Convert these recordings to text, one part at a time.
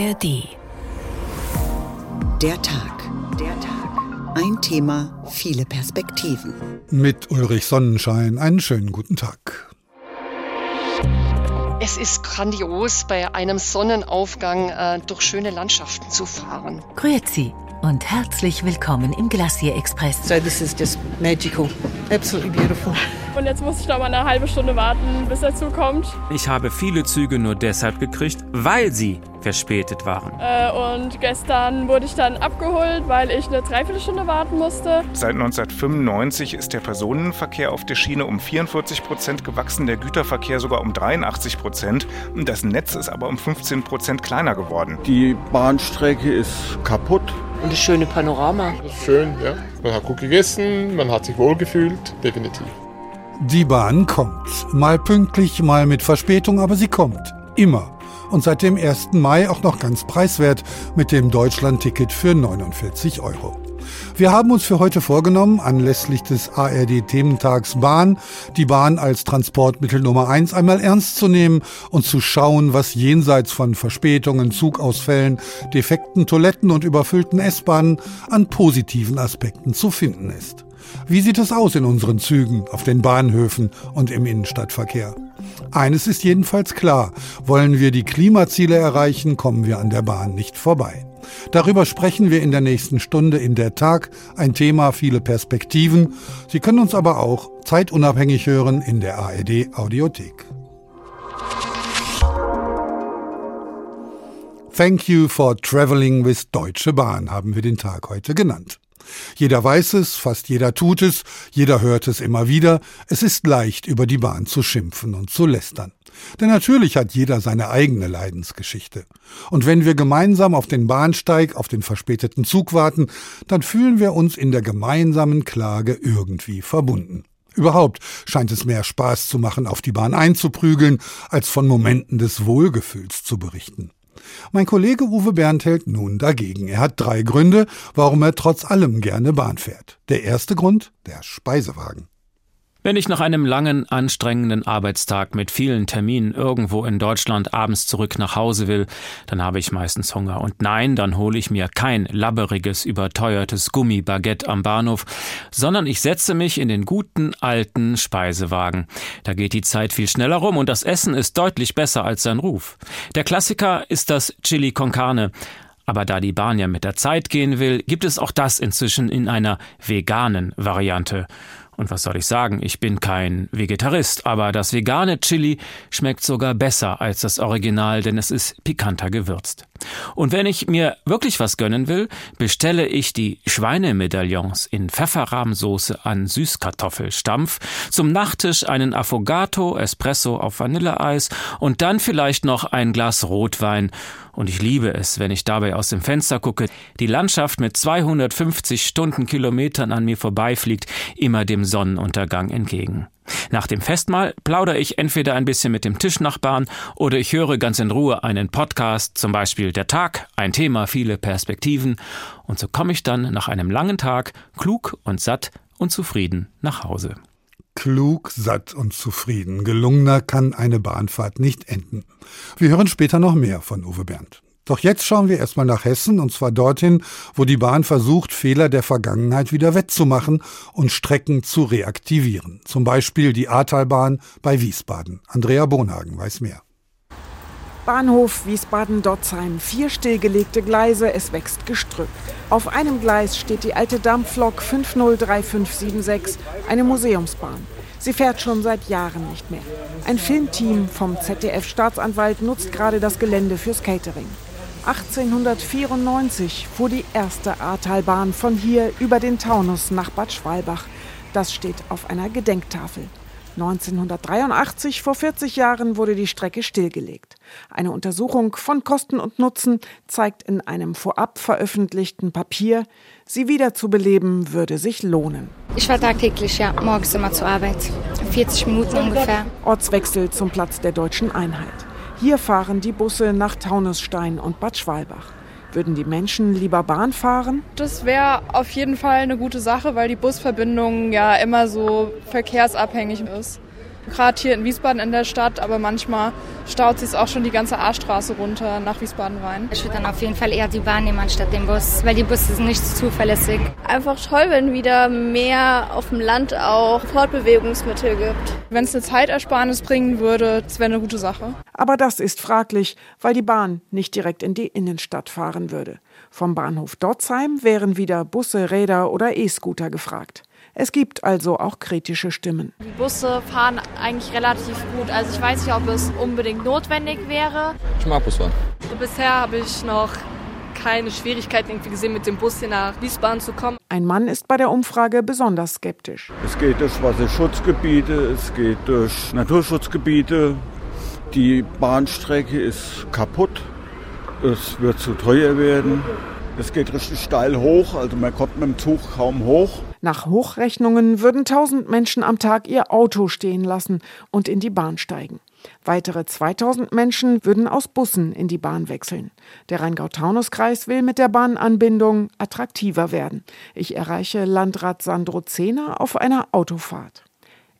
ARD. Der Tag. Der Tag. Ein Thema, viele Perspektiven. Mit Ulrich Sonnenschein einen schönen guten Tag. Es ist grandios, bei einem Sonnenaufgang äh, durch schöne Landschaften zu fahren. Grüezi und herzlich willkommen im Glacier Express. So this is just magical. Absolutely beautiful. Und jetzt muss ich noch mal eine halbe Stunde warten, bis er zukommt. Ich habe viele Züge nur deshalb gekriegt, weil sie verspätet waren. Äh, und gestern wurde ich dann abgeholt, weil ich eine Dreiviertelstunde warten musste. Seit 1995 ist der Personenverkehr auf der Schiene um 44 Prozent gewachsen, der Güterverkehr sogar um 83 Prozent. Das Netz ist aber um 15 Prozent kleiner geworden. Die Bahnstrecke ist kaputt. Und das schöne Panorama. Schön, ja. Man hat gut gegessen, man hat sich wohlgefühlt, definitiv. Die Bahn kommt. Mal pünktlich, mal mit Verspätung, aber sie kommt. Immer. Und seit dem 1. Mai auch noch ganz preiswert mit dem Deutschland-Ticket für 49 Euro. Wir haben uns für heute vorgenommen, anlässlich des ARD-Thementags Bahn, die Bahn als Transportmittel Nummer eins einmal ernst zu nehmen und zu schauen, was jenseits von Verspätungen, Zugausfällen, defekten Toiletten und überfüllten S-Bahnen an positiven Aspekten zu finden ist. Wie sieht es aus in unseren Zügen, auf den Bahnhöfen und im Innenstadtverkehr? Eines ist jedenfalls klar, wollen wir die Klimaziele erreichen, kommen wir an der Bahn nicht vorbei. Darüber sprechen wir in der nächsten Stunde in der Tag, ein Thema, viele Perspektiven. Sie können uns aber auch zeitunabhängig hören in der ARD Audiothek. Thank you for traveling with Deutsche Bahn haben wir den Tag heute genannt. Jeder weiß es, fast jeder tut es, jeder hört es immer wieder. Es ist leicht, über die Bahn zu schimpfen und zu lästern. Denn natürlich hat jeder seine eigene Leidensgeschichte. Und wenn wir gemeinsam auf den Bahnsteig, auf den verspäteten Zug warten, dann fühlen wir uns in der gemeinsamen Klage irgendwie verbunden. Überhaupt scheint es mehr Spaß zu machen, auf die Bahn einzuprügeln, als von Momenten des Wohlgefühls zu berichten. Mein Kollege Uwe Berndt hält nun dagegen. Er hat drei Gründe, warum er trotz allem gerne Bahn fährt. Der erste Grund, der Speisewagen. Wenn ich nach einem langen, anstrengenden Arbeitstag mit vielen Terminen irgendwo in Deutschland abends zurück nach Hause will, dann habe ich meistens Hunger. Und nein, dann hole ich mir kein labberiges, überteuertes Gummibaguette am Bahnhof, sondern ich setze mich in den guten, alten Speisewagen. Da geht die Zeit viel schneller rum und das Essen ist deutlich besser als sein Ruf. Der Klassiker ist das Chili con Carne. Aber da die Bahn ja mit der Zeit gehen will, gibt es auch das inzwischen in einer veganen Variante. Und was soll ich sagen, ich bin kein Vegetarist, aber das vegane Chili schmeckt sogar besser als das Original, denn es ist pikanter gewürzt. Und wenn ich mir wirklich was gönnen will, bestelle ich die Schweinemedaillons in Pfefferrahmsoße an Süßkartoffelstampf, zum Nachtisch einen Affogato, Espresso auf Vanilleeis und dann vielleicht noch ein Glas Rotwein. Und ich liebe es, wenn ich dabei aus dem Fenster gucke, die Landschaft mit 250 Stundenkilometern an mir vorbeifliegt, immer dem Sonnenuntergang entgegen. Nach dem Festmahl plaudere ich entweder ein bisschen mit dem Tischnachbarn oder ich höre ganz in Ruhe einen Podcast, zum Beispiel Der Tag, ein Thema, viele Perspektiven. Und so komme ich dann nach einem langen Tag klug und satt und zufrieden nach Hause. Klug, satt und zufrieden. Gelungener kann eine Bahnfahrt nicht enden. Wir hören später noch mehr von Uwe Berndt. Doch jetzt schauen wir erstmal nach Hessen und zwar dorthin, wo die Bahn versucht, Fehler der Vergangenheit wieder wettzumachen und Strecken zu reaktivieren. Zum Beispiel die Ahrtalbahn bei Wiesbaden. Andrea Bonhagen weiß mehr. Bahnhof Wiesbaden-Dotzheim. Vier stillgelegte Gleise, es wächst Gestrüpp. Auf einem Gleis steht die alte Dampflok 503576, eine Museumsbahn. Sie fährt schon seit Jahren nicht mehr. Ein Filmteam vom ZDF-Staatsanwalt nutzt gerade das Gelände fürs Catering. 1894 fuhr die erste Ahrtalbahn von hier über den Taunus nach Bad Schwalbach. Das steht auf einer Gedenktafel. 1983, vor 40 Jahren, wurde die Strecke stillgelegt. Eine Untersuchung von Kosten und Nutzen zeigt in einem vorab veröffentlichten Papier, sie wiederzubeleben würde sich lohnen. Ich fahre tagtäglich, ja, morgens immer zur Arbeit. 40 Minuten ungefähr. Ortswechsel zum Platz der deutschen Einheit. Hier fahren die Busse nach Taunusstein und Bad Schwalbach. Würden die Menschen lieber Bahn fahren? Das wäre auf jeden Fall eine gute Sache, weil die Busverbindung ja immer so verkehrsabhängig ist. Gerade hier in Wiesbaden in der Stadt, aber manchmal staut sich auch schon die ganze A-Straße runter nach Wiesbaden rein. Ich würde dann auf jeden Fall eher die Bahn nehmen anstatt den Bus, weil die Busse sind nicht so zuverlässig. Einfach toll, wenn wieder mehr auf dem Land auch Fortbewegungsmittel gibt. Wenn es eine Zeitersparnis bringen würde, das wäre eine gute Sache. Aber das ist fraglich, weil die Bahn nicht direkt in die Innenstadt fahren würde. Vom Bahnhof Dotzheim wären wieder Busse, Räder oder E-Scooter gefragt. Es gibt also auch kritische Stimmen. Die Busse fahren eigentlich relativ gut. Also ich weiß nicht, ob es unbedingt notwendig wäre. Ich mag Busfahren. Bisher habe ich noch keine Schwierigkeiten irgendwie gesehen, mit dem Bus hier nach Wiesbaden zu kommen. Ein Mann ist bei der Umfrage besonders skeptisch. Es geht durch Wasserschutzgebiete, es geht durch Naturschutzgebiete. Die Bahnstrecke ist kaputt. Es wird zu teuer werden. Es geht richtig steil hoch, also man kommt mit dem Zug kaum hoch. Nach Hochrechnungen würden 1000 Menschen am Tag ihr Auto stehen lassen und in die Bahn steigen. Weitere 2000 Menschen würden aus Bussen in die Bahn wechseln. Der Rheingau-Taunus-Kreis will mit der Bahnanbindung attraktiver werden. Ich erreiche Landrat Sandro Zehner auf einer Autofahrt.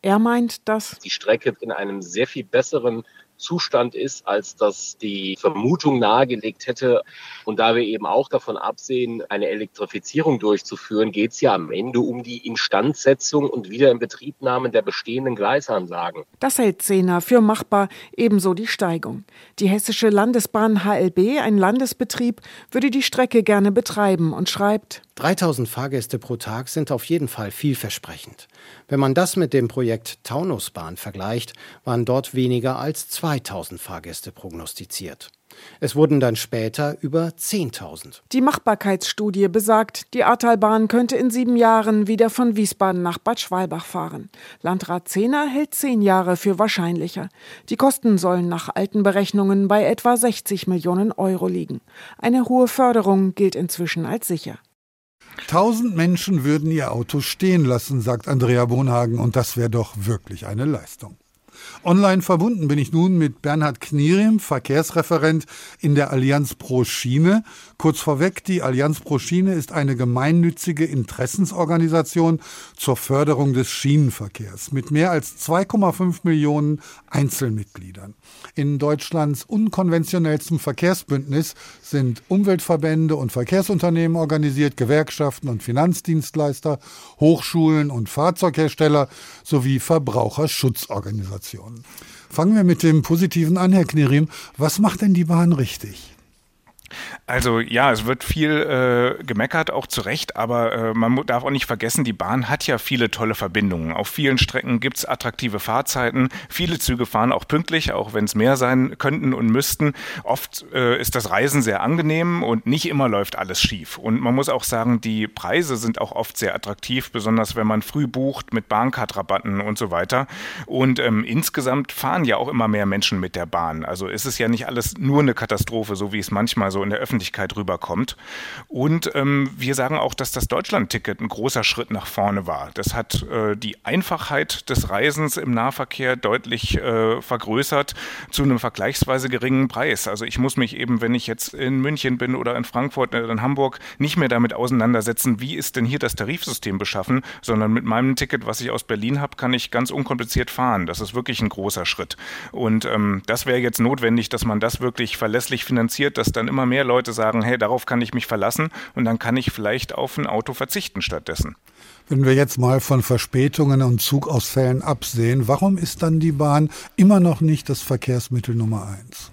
Er meint, dass die Strecke in einem sehr viel besseren Zustand ist, als das die Vermutung nahegelegt hätte. Und da wir eben auch davon absehen, eine Elektrifizierung durchzuführen, geht es ja am Ende um die Instandsetzung und Wiederinbetriebnahme der bestehenden Gleisanlagen. Das hält Zehner für machbar, ebenso die Steigung. Die Hessische Landesbahn HLB, ein Landesbetrieb, würde die Strecke gerne betreiben und schreibt, 3000 Fahrgäste pro Tag sind auf jeden Fall vielversprechend. Wenn man das mit dem Projekt Taunusbahn vergleicht, waren dort weniger als 2000 Fahrgäste prognostiziert. Es wurden dann später über 10.000. Die Machbarkeitsstudie besagt, die Ahrtalbahn könnte in sieben Jahren wieder von Wiesbaden nach Bad Schwalbach fahren. Landrat Zehner hält zehn Jahre für wahrscheinlicher. Die Kosten sollen nach alten Berechnungen bei etwa 60 Millionen Euro liegen. Eine hohe Förderung gilt inzwischen als sicher. Tausend Menschen würden ihr Auto stehen lassen, sagt Andrea Bonhagen, und das wäre doch wirklich eine Leistung. Online verbunden bin ich nun mit Bernhard Knierim, Verkehrsreferent in der Allianz Pro Schiene. Kurz vorweg, die Allianz Pro Schiene ist eine gemeinnützige Interessensorganisation zur Förderung des Schienenverkehrs mit mehr als 2,5 Millionen Einzelmitgliedern. In Deutschlands unkonventionellstem Verkehrsbündnis sind Umweltverbände und Verkehrsunternehmen organisiert, Gewerkschaften und Finanzdienstleister, Hochschulen und Fahrzeughersteller sowie Verbraucherschutzorganisationen. Fangen wir mit dem Positiven an, Herr Knirim. Was macht denn die Bahn richtig? Also ja, es wird viel äh, gemeckert, auch zu Recht, aber äh, man darf auch nicht vergessen, die Bahn hat ja viele tolle Verbindungen. Auf vielen Strecken gibt es attraktive Fahrzeiten. Viele Züge fahren auch pünktlich, auch wenn es mehr sein könnten und müssten. Oft äh, ist das Reisen sehr angenehm und nicht immer läuft alles schief. Und man muss auch sagen, die Preise sind auch oft sehr attraktiv, besonders wenn man früh bucht mit Bahncard-Rabatten und so weiter. Und ähm, insgesamt fahren ja auch immer mehr Menschen mit der Bahn. Also ist es ja nicht alles nur eine Katastrophe, so wie es manchmal so in der Öffentlichkeit rüberkommt. Und ähm, wir sagen auch, dass das Deutschland-Ticket ein großer Schritt nach vorne war. Das hat äh, die Einfachheit des Reisens im Nahverkehr deutlich äh, vergrößert zu einem vergleichsweise geringen Preis. Also ich muss mich eben, wenn ich jetzt in München bin oder in Frankfurt oder in Hamburg, nicht mehr damit auseinandersetzen, wie ist denn hier das Tarifsystem beschaffen, sondern mit meinem Ticket, was ich aus Berlin habe, kann ich ganz unkompliziert fahren. Das ist wirklich ein großer Schritt. Und ähm, das wäre jetzt notwendig, dass man das wirklich verlässlich finanziert, dass dann immer mehr Leute sagen, hey, darauf kann ich mich verlassen und dann kann ich vielleicht auf ein Auto verzichten stattdessen. Wenn wir jetzt mal von Verspätungen und Zugausfällen absehen, warum ist dann die Bahn immer noch nicht das Verkehrsmittel Nummer eins?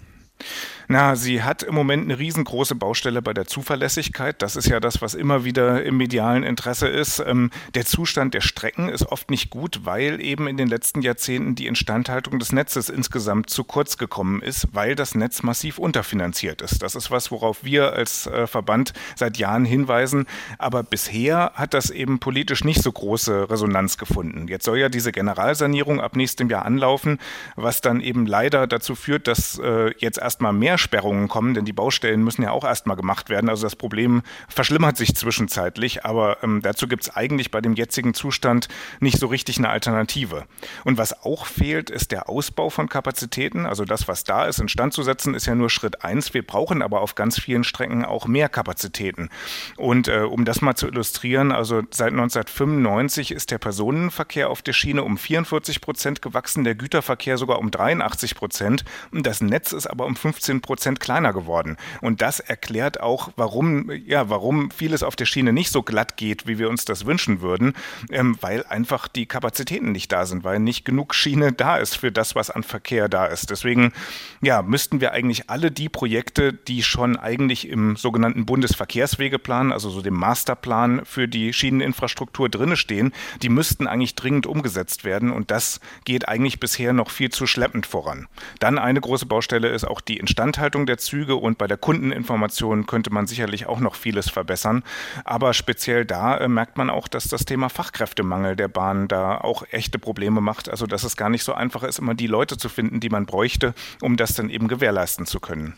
Na, sie hat im Moment eine riesengroße Baustelle bei der Zuverlässigkeit. Das ist ja das, was immer wieder im medialen Interesse ist. Ähm, der Zustand der Strecken ist oft nicht gut, weil eben in den letzten Jahrzehnten die Instandhaltung des Netzes insgesamt zu kurz gekommen ist, weil das Netz massiv unterfinanziert ist. Das ist was, worauf wir als äh, Verband seit Jahren hinweisen. Aber bisher hat das eben politisch nicht so große Resonanz gefunden. Jetzt soll ja diese Generalsanierung ab nächstem Jahr anlaufen, was dann eben leider dazu führt, dass äh, jetzt erstmal mehr Verkehrssperrungen kommen, denn die Baustellen müssen ja auch erstmal gemacht werden. Also das Problem verschlimmert sich zwischenzeitlich, aber ähm, dazu gibt es eigentlich bei dem jetzigen Zustand nicht so richtig eine Alternative. Und was auch fehlt, ist der Ausbau von Kapazitäten. Also das, was da ist, instand zu setzen, ist ja nur Schritt eins. Wir brauchen aber auf ganz vielen Strecken auch mehr Kapazitäten. Und äh, um das mal zu illustrieren, also seit 1995 ist der Personenverkehr auf der Schiene um 44 Prozent gewachsen, der Güterverkehr sogar um 83 Prozent. Das Netz ist aber um 15 Prozent kleiner geworden. Und das erklärt auch, warum, ja, warum vieles auf der Schiene nicht so glatt geht, wie wir uns das wünschen würden, ähm, weil einfach die Kapazitäten nicht da sind, weil nicht genug Schiene da ist für das, was an Verkehr da ist. Deswegen, ja, müssten wir eigentlich alle die Projekte, die schon eigentlich im sogenannten Bundesverkehrswegeplan, also so dem Masterplan für die Schieneninfrastruktur drinne stehen, die müssten eigentlich dringend umgesetzt werden. Und das geht eigentlich bisher noch viel zu schleppend voran. Dann eine große Baustelle ist auch die Instandhaltung der Züge und bei der Kundeninformation könnte man sicherlich auch noch vieles verbessern. Aber speziell da äh, merkt man auch, dass das Thema Fachkräftemangel der Bahn da auch echte Probleme macht. Also dass es gar nicht so einfach ist, immer die Leute zu finden, die man bräuchte, um das dann eben gewährleisten zu können.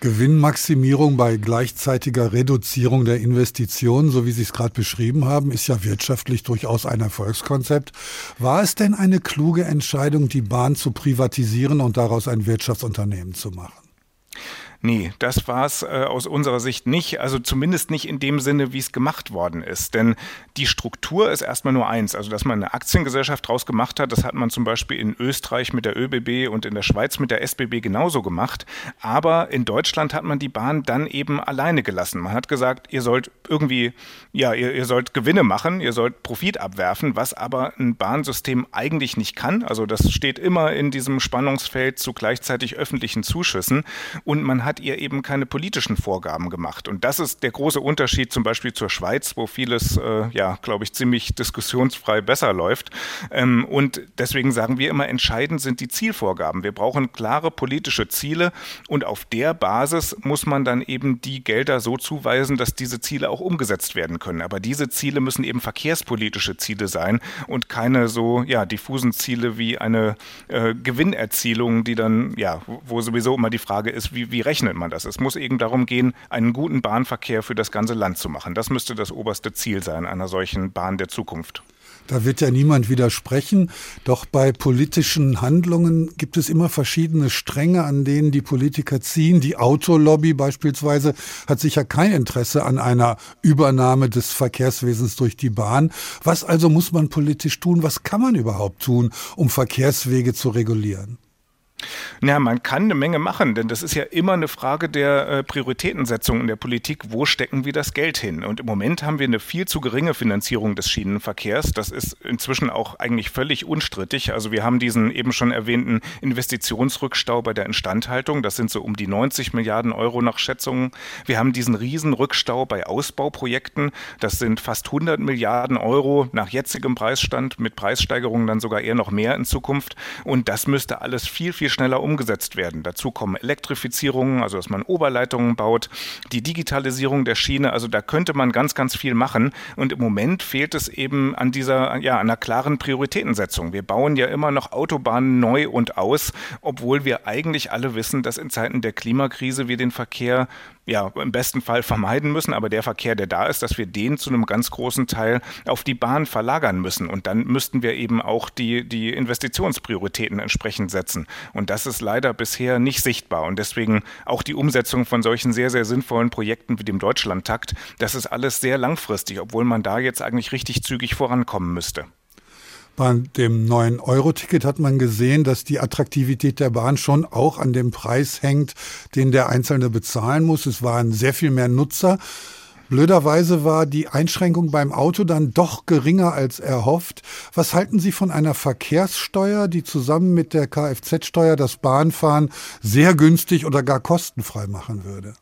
Gewinnmaximierung bei gleichzeitiger Reduzierung der Investitionen, so wie Sie es gerade beschrieben haben, ist ja wirtschaftlich durchaus ein Erfolgskonzept. War es denn eine kluge Entscheidung, die Bahn zu privatisieren und daraus ein Wirtschaftsunternehmen zu machen? Nee, das war es äh, aus unserer Sicht nicht. Also zumindest nicht in dem Sinne, wie es gemacht worden ist. Denn die Struktur ist erstmal nur eins. Also, dass man eine Aktiengesellschaft draus gemacht hat, das hat man zum Beispiel in Österreich mit der ÖBB und in der Schweiz mit der SBB genauso gemacht. Aber in Deutschland hat man die Bahn dann eben alleine gelassen. Man hat gesagt, ihr sollt irgendwie, ja, ihr, ihr sollt Gewinne machen, ihr sollt Profit abwerfen, was aber ein Bahnsystem eigentlich nicht kann. Also, das steht immer in diesem Spannungsfeld zu gleichzeitig öffentlichen Zuschüssen. Und man hat hat ihr eben keine politischen Vorgaben gemacht. Und das ist der große Unterschied zum Beispiel zur Schweiz, wo vieles, äh, ja, glaube ich, ziemlich diskussionsfrei besser läuft. Ähm, und deswegen sagen wir immer, entscheidend sind die Zielvorgaben. Wir brauchen klare politische Ziele und auf der Basis muss man dann eben die Gelder so zuweisen, dass diese Ziele auch umgesetzt werden können. Aber diese Ziele müssen eben verkehrspolitische Ziele sein und keine so ja, diffusen Ziele wie eine äh, Gewinnerzielung, die dann, ja, wo sowieso immer die Frage ist, wie, wie rechnen rechnet man das? Es muss eben darum gehen, einen guten Bahnverkehr für das ganze Land zu machen. Das müsste das oberste Ziel sein einer solchen Bahn der Zukunft. Da wird ja niemand widersprechen. Doch bei politischen Handlungen gibt es immer verschiedene Stränge, an denen die Politiker ziehen. Die Autolobby beispielsweise hat sicher kein Interesse an einer Übernahme des Verkehrswesens durch die Bahn. Was also muss man politisch tun? Was kann man überhaupt tun, um Verkehrswege zu regulieren? Ja, man kann eine Menge machen, denn das ist ja immer eine Frage der äh, Prioritätensetzung in der Politik. Wo stecken wir das Geld hin? Und im Moment haben wir eine viel zu geringe Finanzierung des Schienenverkehrs. Das ist inzwischen auch eigentlich völlig unstrittig. Also wir haben diesen eben schon erwähnten Investitionsrückstau bei der Instandhaltung. Das sind so um die 90 Milliarden Euro nach Schätzungen. Wir haben diesen Riesenrückstau bei Ausbauprojekten. Das sind fast 100 Milliarden Euro nach jetzigem Preisstand, mit Preissteigerungen dann sogar eher noch mehr in Zukunft. Und das müsste alles viel, viel schneller umgesetzt werden. Dazu kommen Elektrifizierungen, also dass man Oberleitungen baut, die Digitalisierung der Schiene, also da könnte man ganz, ganz viel machen. Und im Moment fehlt es eben an dieser, ja, einer klaren Prioritätensetzung. Wir bauen ja immer noch Autobahnen neu und aus, obwohl wir eigentlich alle wissen, dass in Zeiten der Klimakrise wir den Verkehr ja, im besten Fall vermeiden müssen, aber der Verkehr, der da ist, dass wir den zu einem ganz großen Teil auf die Bahn verlagern müssen. Und dann müssten wir eben auch die, die Investitionsprioritäten entsprechend setzen. Und das ist leider bisher nicht sichtbar. Und deswegen auch die Umsetzung von solchen sehr, sehr sinnvollen Projekten wie dem Deutschlandtakt, das ist alles sehr langfristig, obwohl man da jetzt eigentlich richtig zügig vorankommen müsste. Bei dem neuen Euro-Ticket hat man gesehen, dass die Attraktivität der Bahn schon auch an dem Preis hängt, den der Einzelne bezahlen muss. Es waren sehr viel mehr Nutzer. Blöderweise war die Einschränkung beim Auto dann doch geringer als erhofft. Was halten Sie von einer Verkehrssteuer, die zusammen mit der Kfz-Steuer das Bahnfahren sehr günstig oder gar kostenfrei machen würde?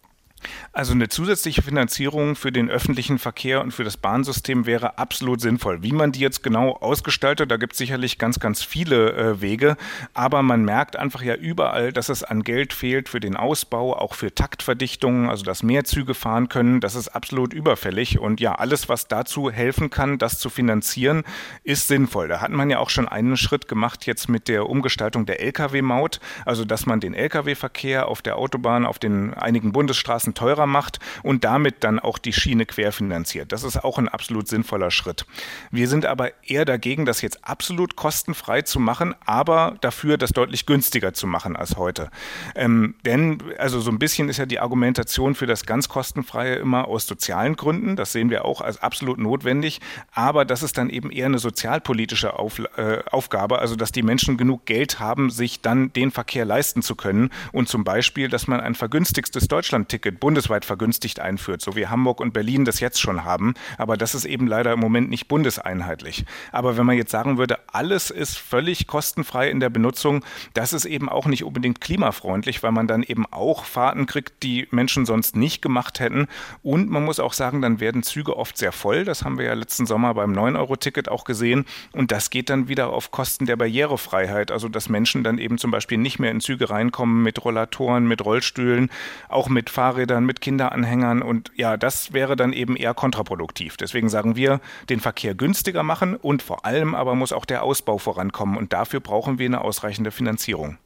Also eine zusätzliche Finanzierung für den öffentlichen Verkehr und für das Bahnsystem wäre absolut sinnvoll. Wie man die jetzt genau ausgestaltet, da gibt es sicherlich ganz, ganz viele äh, Wege. Aber man merkt einfach ja überall, dass es an Geld fehlt für den Ausbau, auch für Taktverdichtungen, also dass mehr Züge fahren können. Das ist absolut überfällig. Und ja, alles, was dazu helfen kann, das zu finanzieren, ist sinnvoll. Da hat man ja auch schon einen Schritt gemacht jetzt mit der Umgestaltung der Lkw-Maut, also dass man den Lkw-Verkehr auf der Autobahn, auf den einigen Bundesstraßen Straßen teurer macht und damit dann auch die Schiene querfinanziert. Das ist auch ein absolut sinnvoller Schritt. Wir sind aber eher dagegen, das jetzt absolut kostenfrei zu machen, aber dafür das deutlich günstiger zu machen als heute. Ähm, denn also so ein bisschen ist ja die Argumentation für das ganz kostenfreie immer aus sozialen Gründen. Das sehen wir auch als absolut notwendig. Aber das ist dann eben eher eine sozialpolitische Auf, äh, Aufgabe, also dass die Menschen genug Geld haben, sich dann den Verkehr leisten zu können. Und zum Beispiel, dass man ein vergünstigstes Deutschlandticket bundesweit vergünstigt einführt, so wie Hamburg und Berlin das jetzt schon haben. Aber das ist eben leider im Moment nicht bundeseinheitlich. Aber wenn man jetzt sagen würde, alles ist völlig kostenfrei in der Benutzung, das ist eben auch nicht unbedingt klimafreundlich, weil man dann eben auch Fahrten kriegt, die Menschen sonst nicht gemacht hätten. Und man muss auch sagen, dann werden Züge oft sehr voll. Das haben wir ja letzten Sommer beim 9-Euro-Ticket auch gesehen. Und das geht dann wieder auf Kosten der Barrierefreiheit. Also dass Menschen dann eben zum Beispiel nicht mehr in Züge reinkommen mit Rollatoren, mit Rollstühlen, auch mit Fahrrädern Fahrrädern, mit Kinderanhängern und ja, das wäre dann eben eher kontraproduktiv. Deswegen sagen wir, den Verkehr günstiger machen und vor allem aber muss auch der Ausbau vorankommen und dafür brauchen wir eine ausreichende Finanzierung.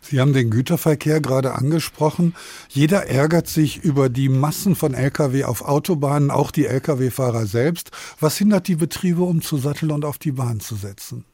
Sie haben den Güterverkehr gerade angesprochen. Jeder ärgert sich über die Massen von Lkw auf Autobahnen, auch die Lkw-Fahrer selbst. Was hindert die Betriebe, umzusatteln und auf die Bahn zu setzen?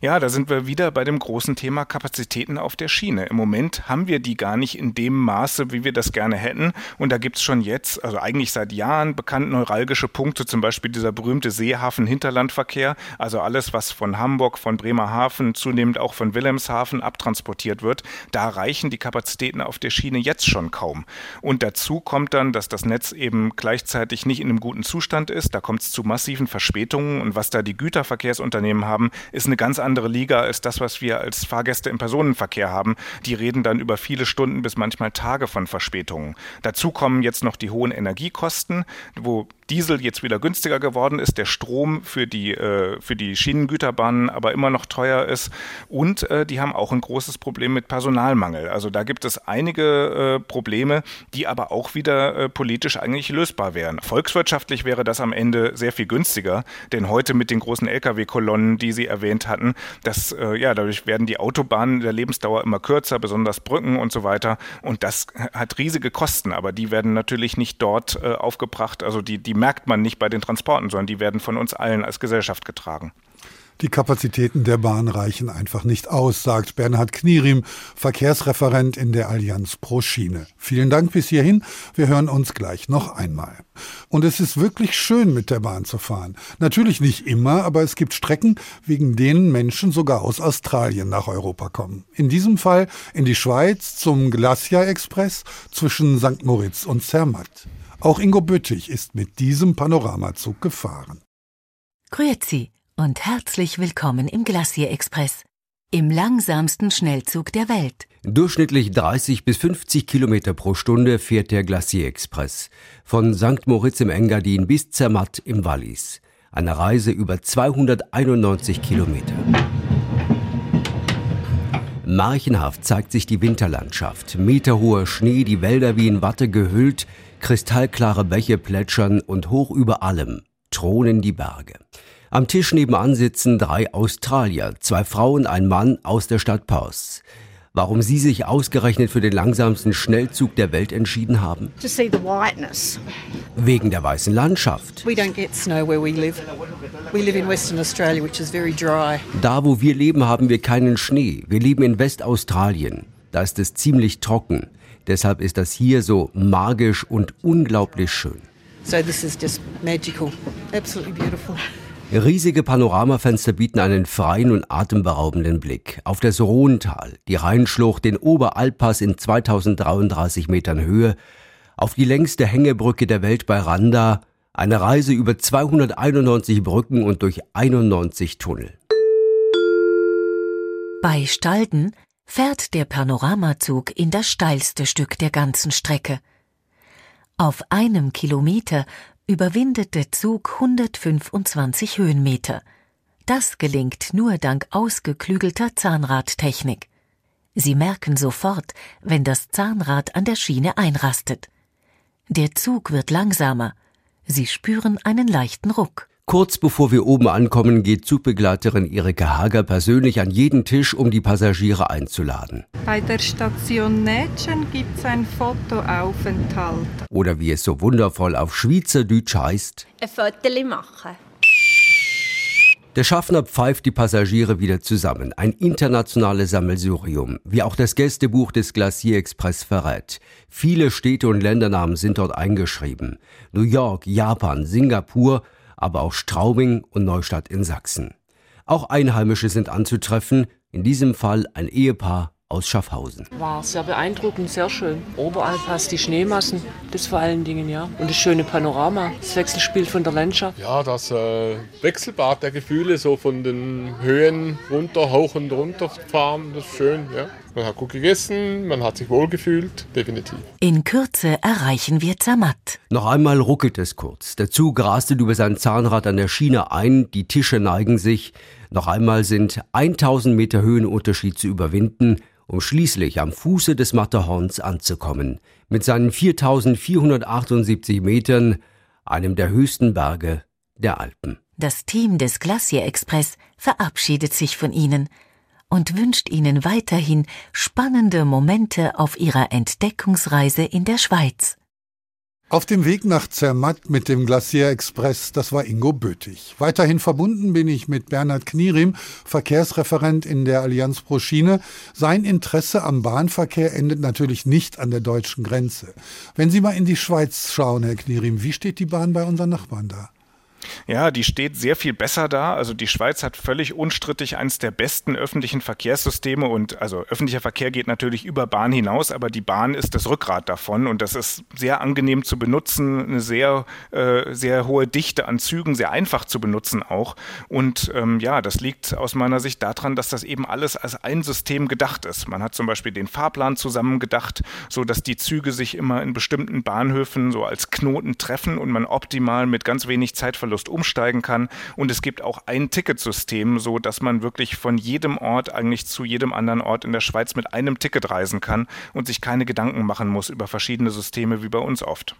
Ja, da sind wir wieder bei dem großen Thema Kapazitäten auf der Schiene. Im Moment haben wir die gar nicht in dem Maße, wie wir das gerne hätten. Und da gibt es schon jetzt, also eigentlich seit Jahren, bekannt neuralgische Punkte, zum Beispiel dieser berühmte Seehafen-Hinterlandverkehr, also alles, was von Hamburg, von Bremerhaven, zunehmend auch von Wilhelmshaven abtransportiert wird. Da reichen die Kapazitäten auf der Schiene jetzt schon kaum. Und dazu kommt dann, dass das Netz eben gleichzeitig nicht in einem guten Zustand ist. Da kommt es zu massiven Verspätungen. Und was da die Güterverkehrsunternehmen haben, ist eine ganz andere Liga als das, was wir als Fahrgäste im Personenverkehr haben. Die reden dann über viele Stunden bis manchmal Tage von Verspätungen. Dazu kommen jetzt noch die hohen Energiekosten, wo Diesel jetzt wieder günstiger geworden ist, der Strom für die, äh, für die Schienengüterbahnen aber immer noch teuer ist und äh, die haben auch ein großes Problem mit Personalmangel. Also da gibt es einige äh, Probleme, die aber auch wieder äh, politisch eigentlich lösbar wären. Volkswirtschaftlich wäre das am Ende sehr viel günstiger, denn heute mit den großen Lkw-Kolonnen, die Sie erwähnt hatten, das, äh, ja, dadurch werden die Autobahnen der Lebensdauer immer kürzer, besonders Brücken und so weiter und das hat riesige Kosten, aber die werden natürlich nicht dort äh, aufgebracht, also die, die merkt man nicht bei den Transporten, sondern die werden von uns allen als Gesellschaft getragen. Die Kapazitäten der Bahn reichen einfach nicht aus, sagt Bernhard Knierim, Verkehrsreferent in der Allianz Pro Schiene. Vielen Dank bis hierhin. Wir hören uns gleich noch einmal. Und es ist wirklich schön, mit der Bahn zu fahren. Natürlich nicht immer, aber es gibt Strecken, wegen denen Menschen sogar aus Australien nach Europa kommen. In diesem Fall in die Schweiz zum Glacier Express zwischen St. Moritz und Zermatt. Auch Ingo Büttich ist mit diesem Panoramazug gefahren. Grüezi und herzlich willkommen im Glacier Express, im langsamsten Schnellzug der Welt. Durchschnittlich 30 bis 50 Kilometer pro Stunde fährt der Glacier Express von St. Moritz im Engadin bis Zermatt im Wallis. Eine Reise über 291 Kilometer. Marchenhaft zeigt sich die Winterlandschaft. Meterhoher Schnee, die Wälder wie in Watte gehüllt, kristallklare Bäche plätschern und hoch über allem thronen die Berge. Am Tisch nebenan sitzen drei Australier, zwei Frauen, ein Mann aus der Stadt Perth. Warum Sie sich ausgerechnet für den langsamsten Schnellzug der Welt entschieden haben? To see the whiteness. Wegen der weißen Landschaft. We don't get snow where we live. We live in Western Australia, which is very dry. Da, wo wir leben, haben wir keinen Schnee. Wir leben in Westaustralien. Da ist es ziemlich trocken. Deshalb ist das hier so magisch und unglaublich schön. So this is just magical. Absolutely beautiful. Riesige Panoramafenster bieten einen freien und atemberaubenden Blick auf das Rhontal, die Rheinschlucht, den Oberalpass in 2033 Metern Höhe, auf die längste Hängebrücke der Welt bei Randa, eine Reise über 291 Brücken und durch 91 Tunnel. Bei Stalden fährt der Panoramazug in das steilste Stück der ganzen Strecke. Auf einem Kilometer überwindet der Zug 125 Höhenmeter. Das gelingt nur dank ausgeklügelter Zahnradtechnik. Sie merken sofort, wenn das Zahnrad an der Schiene einrastet. Der Zug wird langsamer. Sie spüren einen leichten Ruck. Kurz bevor wir oben ankommen, geht Zugbegleiterin Erika Hager persönlich an jeden Tisch, um die Passagiere einzuladen. Bei der Station Nätschen gibt's ein Fotoaufenthalt. Oder wie es so wundervoll auf Schweizerdeutsch heißt. Ein Foto machen. Der Schaffner pfeift die Passagiere wieder zusammen. Ein internationales Sammelsurium, wie auch das Gästebuch des Glacier Express verrät. Viele Städte und Ländernamen sind dort eingeschrieben. New York, Japan, Singapur, aber auch Straubing und Neustadt in Sachsen. Auch Einheimische sind anzutreffen, in diesem Fall ein Ehepaar aus Schaffhausen. War sehr beeindruckend, sehr schön. Oberhalb hast die Schneemassen, das vor allen Dingen, ja. Und das schöne Panorama, das Wechselspiel von der Landschaft. Ja, das äh, Wechselbad der Gefühle, so von den Höhen runter, hoch und runter fahren, das ist schön, ja. Man hat gut gegessen, man hat sich wohlgefühlt, definitiv. In Kürze erreichen wir Zermatt. Noch einmal ruckelt es kurz. Der Zug rastet über sein Zahnrad an der Schiene ein, die Tische neigen sich. Noch einmal sind 1000 Meter Höhenunterschied zu überwinden um schließlich am Fuße des Matterhorns anzukommen, mit seinen 4478 Metern, einem der höchsten Berge der Alpen. Das Team des Glacier Express verabschiedet sich von Ihnen und wünscht Ihnen weiterhin spannende Momente auf Ihrer Entdeckungsreise in der Schweiz. Auf dem Weg nach Zermatt mit dem Glacier Express, das war Ingo Bötig. Weiterhin verbunden bin ich mit Bernhard Knierim, Verkehrsreferent in der Allianz Pro Schiene. Sein Interesse am Bahnverkehr endet natürlich nicht an der deutschen Grenze. Wenn Sie mal in die Schweiz schauen, Herr Knierim, wie steht die Bahn bei unseren Nachbarn da? Ja, die steht sehr viel besser da. Also die Schweiz hat völlig unstrittig eines der besten öffentlichen Verkehrssysteme und also öffentlicher Verkehr geht natürlich über Bahn hinaus, aber die Bahn ist das Rückgrat davon und das ist sehr angenehm zu benutzen, eine sehr, äh, sehr hohe Dichte an Zügen, sehr einfach zu benutzen auch. Und ähm, ja, das liegt aus meiner Sicht daran, dass das eben alles als ein System gedacht ist. Man hat zum Beispiel den Fahrplan zusammen gedacht, so dass die Züge sich immer in bestimmten Bahnhöfen so als Knoten treffen und man optimal mit ganz wenig Zeitverlust Verlust umsteigen kann. Und es gibt auch ein Ticketsystem, so dass man wirklich von jedem Ort eigentlich zu jedem anderen Ort in der Schweiz mit einem Ticket reisen kann und sich keine Gedanken machen muss über verschiedene Systeme wie bei uns oft.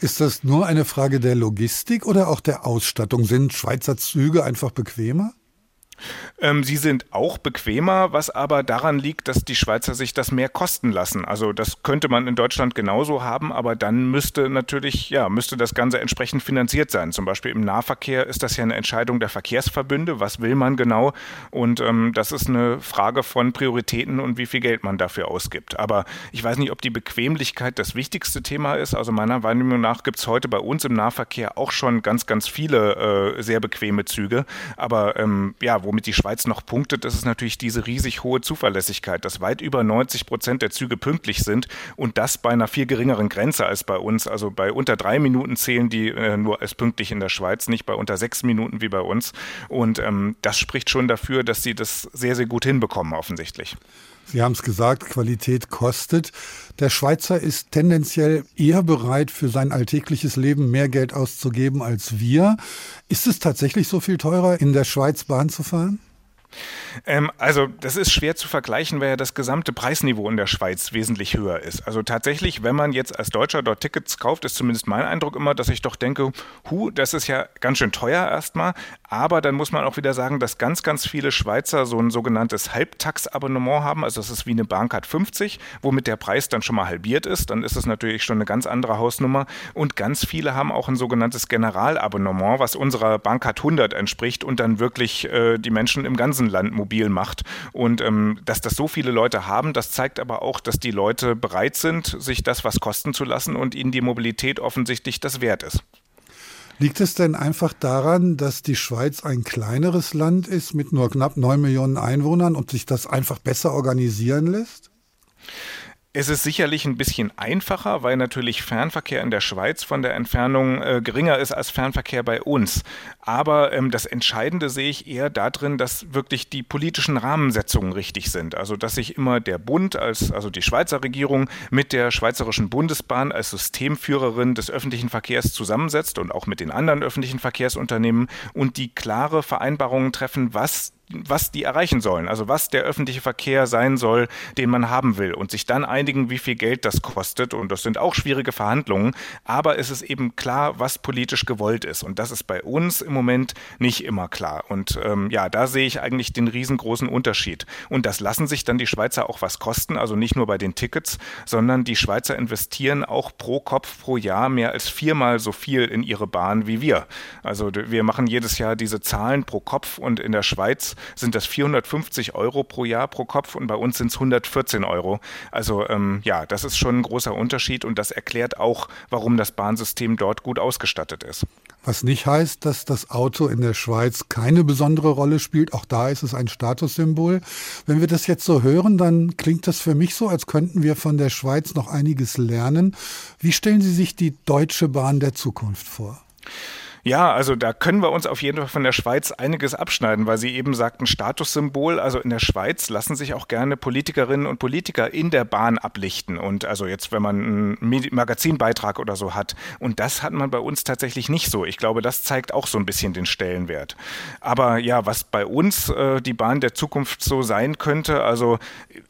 Ist das nur eine Frage der Logistik oder auch der Ausstattung? Sind Schweizer Züge einfach bequemer? Ähm, sie sind auch bequemer, was aber daran liegt, dass die Schweizer sich das mehr kosten lassen. Also das könnte man in Deutschland genauso haben, aber dann müsste natürlich, ja, müsste das Ganze entsprechend finanziert sein. Zum Beispiel im Nahverkehr ist das ja eine Entscheidung der Verkehrsverbünde. Was will man genau? Und ähm, das ist eine Frage von Prioritäten und wie viel Geld man dafür ausgibt. Aber ich weiß nicht, ob die Bequemlichkeit das wichtigste Thema ist. Also meiner Wahrnehmung nach gibt es heute bei uns im Nahverkehr auch schon ganz, ganz viele äh, sehr bequeme Züge. Aber ähm, ja, wo womit die Schweiz noch punktet, das ist natürlich diese riesig hohe Zuverlässigkeit, dass weit über 90 Prozent der Züge pünktlich sind und das bei einer viel geringeren Grenze als bei uns. Also bei unter drei Minuten zählen die äh, nur als pünktlich in der Schweiz, nicht bei unter sechs Minuten wie bei uns. Und ähm, das spricht schon dafür, dass sie das sehr, sehr gut hinbekommen, offensichtlich. Sie haben es gesagt, Qualität kostet. Der Schweizer ist tendenziell eher bereit, für sein alltägliches Leben mehr Geld auszugeben als wir. Ist es tatsächlich so viel teurer, in der Schweiz Bahn zu fahren? Ähm, also das ist schwer zu vergleichen, weil ja das gesamte Preisniveau in der Schweiz wesentlich höher ist. Also tatsächlich, wenn man jetzt als Deutscher dort Tickets kauft, ist zumindest mein Eindruck immer, dass ich doch denke, hu, das ist ja ganz schön teuer erstmal. Aber dann muss man auch wieder sagen, dass ganz, ganz viele Schweizer so ein sogenanntes Halbtax-Abonnement haben. Also das ist wie eine Bahncard 50, womit der Preis dann schon mal halbiert ist. Dann ist es natürlich schon eine ganz andere Hausnummer. Und ganz viele haben auch ein sogenanntes Generalabonnement, was unserer Bahncard 100 entspricht und dann wirklich äh, die Menschen im ganzen Land mobil macht. Und ähm, dass das so viele Leute haben, das zeigt aber auch, dass die Leute bereit sind, sich das was kosten zu lassen und ihnen die Mobilität offensichtlich das wert ist. Liegt es denn einfach daran, dass die Schweiz ein kleineres Land ist mit nur knapp neun Millionen Einwohnern und sich das einfach besser organisieren lässt? Es ist sicherlich ein bisschen einfacher, weil natürlich Fernverkehr in der Schweiz von der Entfernung äh, geringer ist als Fernverkehr bei uns. Aber ähm, das Entscheidende sehe ich eher darin, dass wirklich die politischen Rahmensetzungen richtig sind. Also dass sich immer der Bund als also die Schweizer Regierung mit der Schweizerischen Bundesbahn als Systemführerin des öffentlichen Verkehrs zusammensetzt und auch mit den anderen öffentlichen Verkehrsunternehmen und die klare Vereinbarungen treffen, was was die erreichen sollen, also was der öffentliche Verkehr sein soll, den man haben will und sich dann einigen, wie viel Geld das kostet. Und das sind auch schwierige Verhandlungen, aber es ist eben klar, was politisch gewollt ist. Und das ist bei uns im Moment nicht immer klar. Und ähm, ja, da sehe ich eigentlich den riesengroßen Unterschied. Und das lassen sich dann die Schweizer auch was kosten, also nicht nur bei den Tickets, sondern die Schweizer investieren auch pro Kopf pro Jahr mehr als viermal so viel in ihre Bahn wie wir. Also wir machen jedes Jahr diese Zahlen pro Kopf und in der Schweiz sind das 450 Euro pro Jahr pro Kopf und bei uns sind es 114 Euro. Also ähm, ja, das ist schon ein großer Unterschied und das erklärt auch, warum das Bahnsystem dort gut ausgestattet ist. Was nicht heißt, dass das Auto in der Schweiz keine besondere Rolle spielt. Auch da ist es ein Statussymbol. Wenn wir das jetzt so hören, dann klingt das für mich so, als könnten wir von der Schweiz noch einiges lernen. Wie stellen Sie sich die Deutsche Bahn der Zukunft vor? Ja, also da können wir uns auf jeden Fall von der Schweiz einiges abschneiden, weil Sie eben sagten Statussymbol. Also in der Schweiz lassen sich auch gerne Politikerinnen und Politiker in der Bahn ablichten. Und also jetzt, wenn man einen Magazinbeitrag oder so hat. Und das hat man bei uns tatsächlich nicht so. Ich glaube, das zeigt auch so ein bisschen den Stellenwert. Aber ja, was bei uns äh, die Bahn der Zukunft so sein könnte, also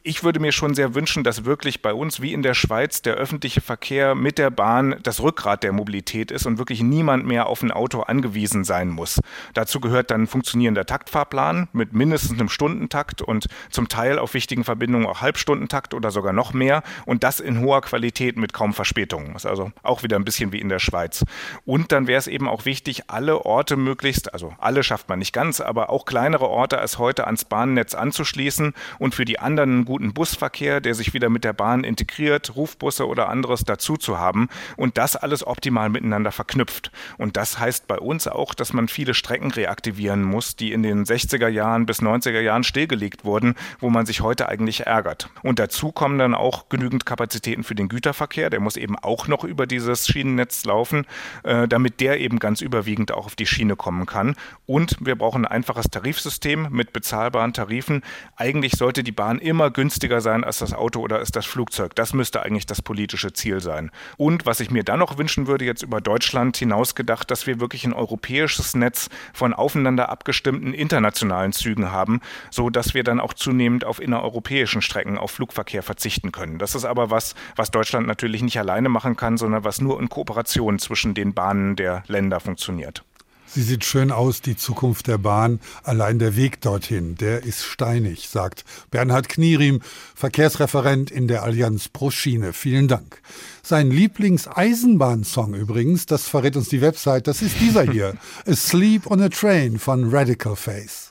ich würde mir schon sehr wünschen, dass wirklich bei uns wie in der Schweiz der öffentliche Verkehr mit der Bahn das Rückgrat der Mobilität ist und wirklich niemand mehr auf ein Auto angewiesen sein muss. Dazu gehört dann ein funktionierender Taktfahrplan mit mindestens einem Stundentakt und zum Teil auf wichtigen Verbindungen auch Halbstundentakt oder sogar noch mehr und das in hoher Qualität mit kaum Verspätungen. Das ist also auch wieder ein bisschen wie in der Schweiz. Und dann wäre es eben auch wichtig, alle Orte möglichst, also alle schafft man nicht ganz, aber auch kleinere Orte als heute ans Bahnnetz anzuschließen und für die anderen einen guten Busverkehr, der sich wieder mit der Bahn integriert, Rufbusse oder anderes dazu zu haben und das alles optimal miteinander verknüpft. Und das heißt heißt bei uns auch, dass man viele Strecken reaktivieren muss, die in den 60er Jahren bis 90er Jahren stillgelegt wurden, wo man sich heute eigentlich ärgert. Und dazu kommen dann auch genügend Kapazitäten für den Güterverkehr. Der muss eben auch noch über dieses Schienennetz laufen, äh, damit der eben ganz überwiegend auch auf die Schiene kommen kann. Und wir brauchen ein einfaches Tarifsystem mit bezahlbaren Tarifen. Eigentlich sollte die Bahn immer günstiger sein als das Auto oder als das Flugzeug. Das müsste eigentlich das politische Ziel sein. Und was ich mir dann noch wünschen würde, jetzt über Deutschland hinaus gedacht, dass wir wirklich ein europäisches Netz von aufeinander abgestimmten internationalen Zügen haben, so dass wir dann auch zunehmend auf innereuropäischen Strecken auf Flugverkehr verzichten können. Das ist aber was, was Deutschland natürlich nicht alleine machen kann, sondern was nur in Kooperation zwischen den Bahnen der Länder funktioniert. Sie sieht schön aus, die Zukunft der Bahn. Allein der Weg dorthin, der ist steinig, sagt Bernhard Knierim, Verkehrsreferent in der Allianz Pro Schiene. Vielen Dank. Sein Lieblings-Eisenbahnsong übrigens, das verrät uns die Website, das ist dieser hier. Asleep on a Train von Radical Face.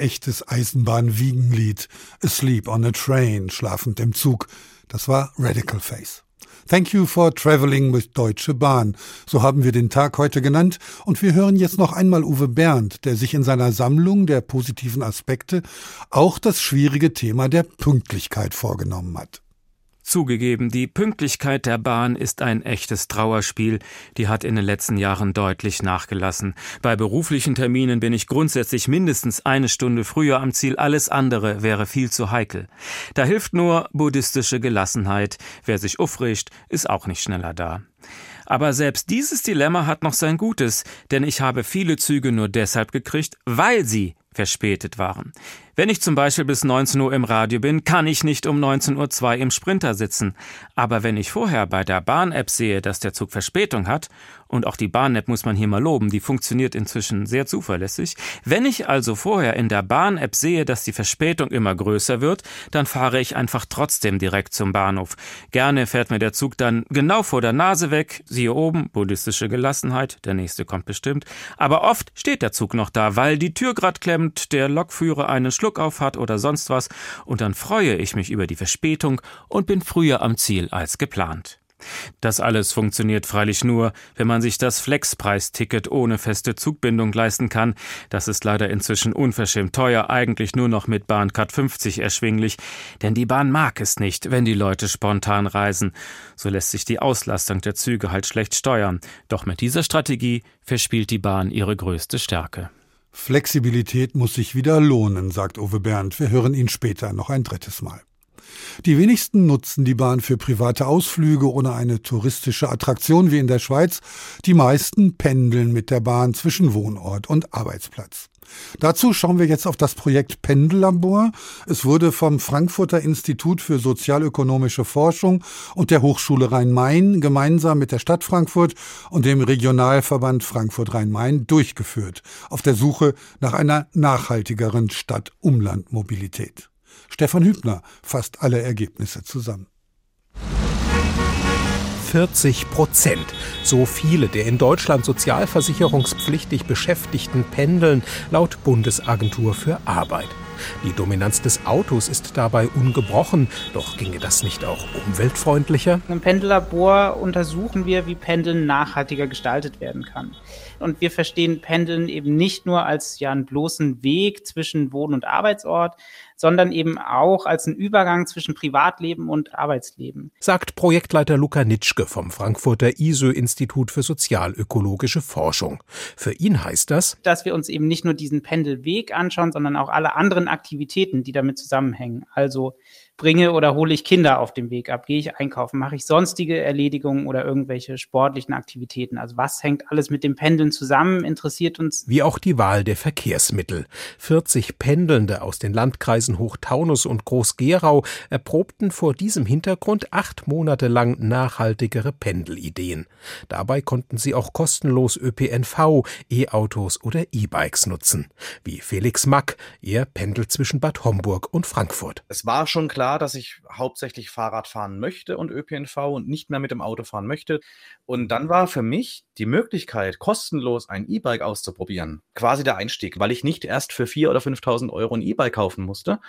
Echtes Eisenbahnwiegenlied. Asleep on a Train, schlafend im Zug. Das war Radical Face. Thank you for traveling with Deutsche Bahn. So haben wir den Tag heute genannt. Und wir hören jetzt noch einmal Uwe Berndt, der sich in seiner Sammlung der positiven Aspekte auch das schwierige Thema der Pünktlichkeit vorgenommen hat. Zugegeben, die Pünktlichkeit der Bahn ist ein echtes Trauerspiel, die hat in den letzten Jahren deutlich nachgelassen. Bei beruflichen Terminen bin ich grundsätzlich mindestens eine Stunde früher am Ziel, alles andere wäre viel zu heikel. Da hilft nur buddhistische Gelassenheit, wer sich aufregt, ist auch nicht schneller da. Aber selbst dieses Dilemma hat noch sein Gutes, denn ich habe viele Züge nur deshalb gekriegt, weil sie verspätet waren. Wenn ich zum Beispiel bis 19 Uhr im Radio bin, kann ich nicht um 19.02 Uhr im Sprinter sitzen. Aber wenn ich vorher bei der Bahn-App sehe, dass der Zug Verspätung hat, und auch die Bahn-App muss man hier mal loben, die funktioniert inzwischen sehr zuverlässig, wenn ich also vorher in der Bahn-App sehe, dass die Verspätung immer größer wird, dann fahre ich einfach trotzdem direkt zum Bahnhof. Gerne fährt mir der Zug dann genau vor der Nase weg, siehe oben, buddhistische Gelassenheit, der nächste kommt bestimmt, aber oft steht der Zug noch da, weil die Tür grad klemmt, der Lokführer einen Schluck auf hat oder sonst was, und dann freue ich mich über die Verspätung und bin früher am Ziel als geplant. Das alles funktioniert freilich nur, wenn man sich das Flexpreisticket ohne feste Zugbindung leisten kann. Das ist leider inzwischen unverschämt teuer, eigentlich nur noch mit Bahncard 50 erschwinglich, denn die Bahn mag es nicht, wenn die Leute spontan reisen. So lässt sich die Auslastung der Züge halt schlecht steuern. Doch mit dieser Strategie verspielt die Bahn ihre größte Stärke. Flexibilität muss sich wieder lohnen, sagt Uwe Bernd. Wir hören ihn später noch ein drittes Mal. Die wenigsten nutzen die Bahn für private Ausflüge oder eine touristische Attraktion wie in der Schweiz. Die meisten pendeln mit der Bahn zwischen Wohnort und Arbeitsplatz. Dazu schauen wir jetzt auf das Projekt Pendellabor. Es wurde vom Frankfurter Institut für sozialökonomische Forschung und der Hochschule Rhein-Main gemeinsam mit der Stadt Frankfurt und dem Regionalverband Frankfurt-Rhein-Main durchgeführt, auf der Suche nach einer nachhaltigeren Stadt-Umland-Mobilität. Stefan Hübner fasst alle Ergebnisse zusammen. 40 Prozent. So viele der in Deutschland sozialversicherungspflichtig Beschäftigten pendeln, laut Bundesagentur für Arbeit. Die Dominanz des Autos ist dabei ungebrochen, doch ginge das nicht auch umweltfreundlicher? Im Pendellabor untersuchen wir, wie Pendeln nachhaltiger gestaltet werden kann. Und wir verstehen Pendeln eben nicht nur als ja einen bloßen Weg zwischen Wohn- und Arbeitsort, sondern eben auch als einen Übergang zwischen Privatleben und Arbeitsleben. Sagt Projektleiter Luca Nitschke vom Frankfurter ISÖ-Institut für sozialökologische Forschung. Für ihn heißt das, dass wir uns eben nicht nur diesen Pendelweg anschauen, sondern auch alle anderen Aktivitäten, die damit zusammenhängen. Also bringe oder hole ich Kinder auf dem Weg ab? Gehe ich einkaufen? Mache ich sonstige Erledigungen oder irgendwelche sportlichen Aktivitäten? Also was hängt alles mit dem Pendeln zusammen? Interessiert uns. Wie auch die Wahl der Verkehrsmittel. 40 Pendelnde aus den Landkreisen Hochtaunus und Groß-Gerau erprobten vor diesem Hintergrund acht Monate lang nachhaltigere Pendelideen. Dabei konnten sie auch kostenlos ÖPNV, E-Autos oder E-Bikes nutzen. Wie Felix Mack. Er pendelt zwischen Bad Homburg und Frankfurt. Es war schon klar, klar, dass ich hauptsächlich Fahrrad fahren möchte und ÖPNV und nicht mehr mit dem Auto fahren möchte. Und dann war für mich die Möglichkeit, kostenlos ein E-Bike auszuprobieren, quasi der Einstieg, weil ich nicht erst für 4.000 oder 5.000 Euro ein E-Bike kaufen musste,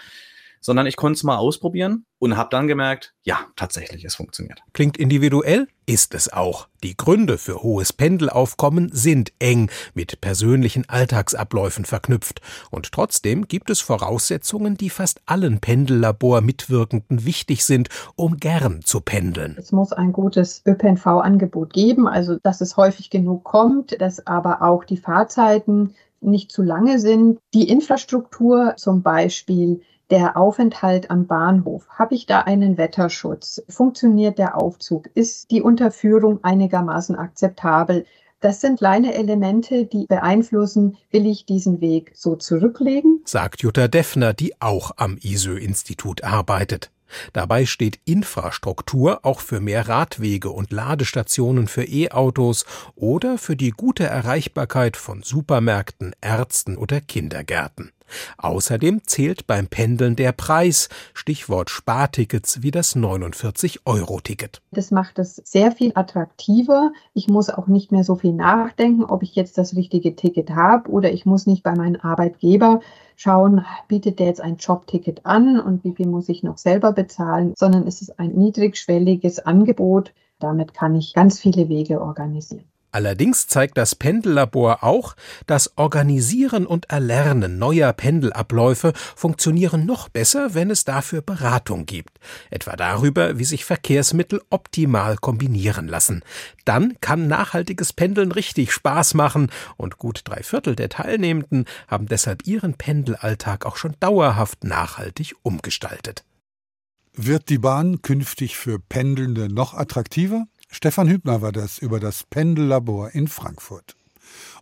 sondern ich konnte es mal ausprobieren und habe dann gemerkt, ja, tatsächlich, es funktioniert. Klingt individuell? Ist es auch. Die Gründe für hohes Pendelaufkommen sind eng mit persönlichen Alltagsabläufen verknüpft. Und trotzdem gibt es Voraussetzungen, die fast allen Pendellabor-Mitwirkenden wichtig sind, um gern zu pendeln. Es muss ein gutes ÖPNV-Angebot geben, also dass es häufig genug kommt, dass aber auch die Fahrzeiten nicht zu lange sind. Die Infrastruktur zum Beispiel der Aufenthalt am Bahnhof? Habe ich da einen Wetterschutz? Funktioniert der Aufzug? Ist die Unterführung einigermaßen akzeptabel? Das sind kleine Elemente, die beeinflussen, will ich diesen Weg so zurücklegen? Sagt Jutta Deffner, die auch am ISÖ-Institut arbeitet. Dabei steht Infrastruktur auch für mehr Radwege und Ladestationen für E-Autos oder für die gute Erreichbarkeit von Supermärkten, Ärzten oder Kindergärten. Außerdem zählt beim Pendeln der Preis, Stichwort Spartickets wie das 49-Euro-Ticket. Das macht es sehr viel attraktiver. Ich muss auch nicht mehr so viel nachdenken, ob ich jetzt das richtige Ticket habe oder ich muss nicht bei meinem Arbeitgeber schauen, bietet der jetzt ein Jobticket an und wie viel muss ich noch selber bezahlen, sondern es ist ein niedrigschwelliges Angebot. Damit kann ich ganz viele Wege organisieren. Allerdings zeigt das Pendellabor auch, das Organisieren und Erlernen neuer Pendelabläufe funktionieren noch besser, wenn es dafür Beratung gibt, etwa darüber, wie sich Verkehrsmittel optimal kombinieren lassen. Dann kann nachhaltiges Pendeln richtig Spaß machen und gut drei Viertel der Teilnehmenden haben deshalb ihren Pendelalltag auch schon dauerhaft nachhaltig umgestaltet. Wird die Bahn künftig für Pendelnde noch attraktiver? Stefan Hübner war das über das Pendellabor in Frankfurt.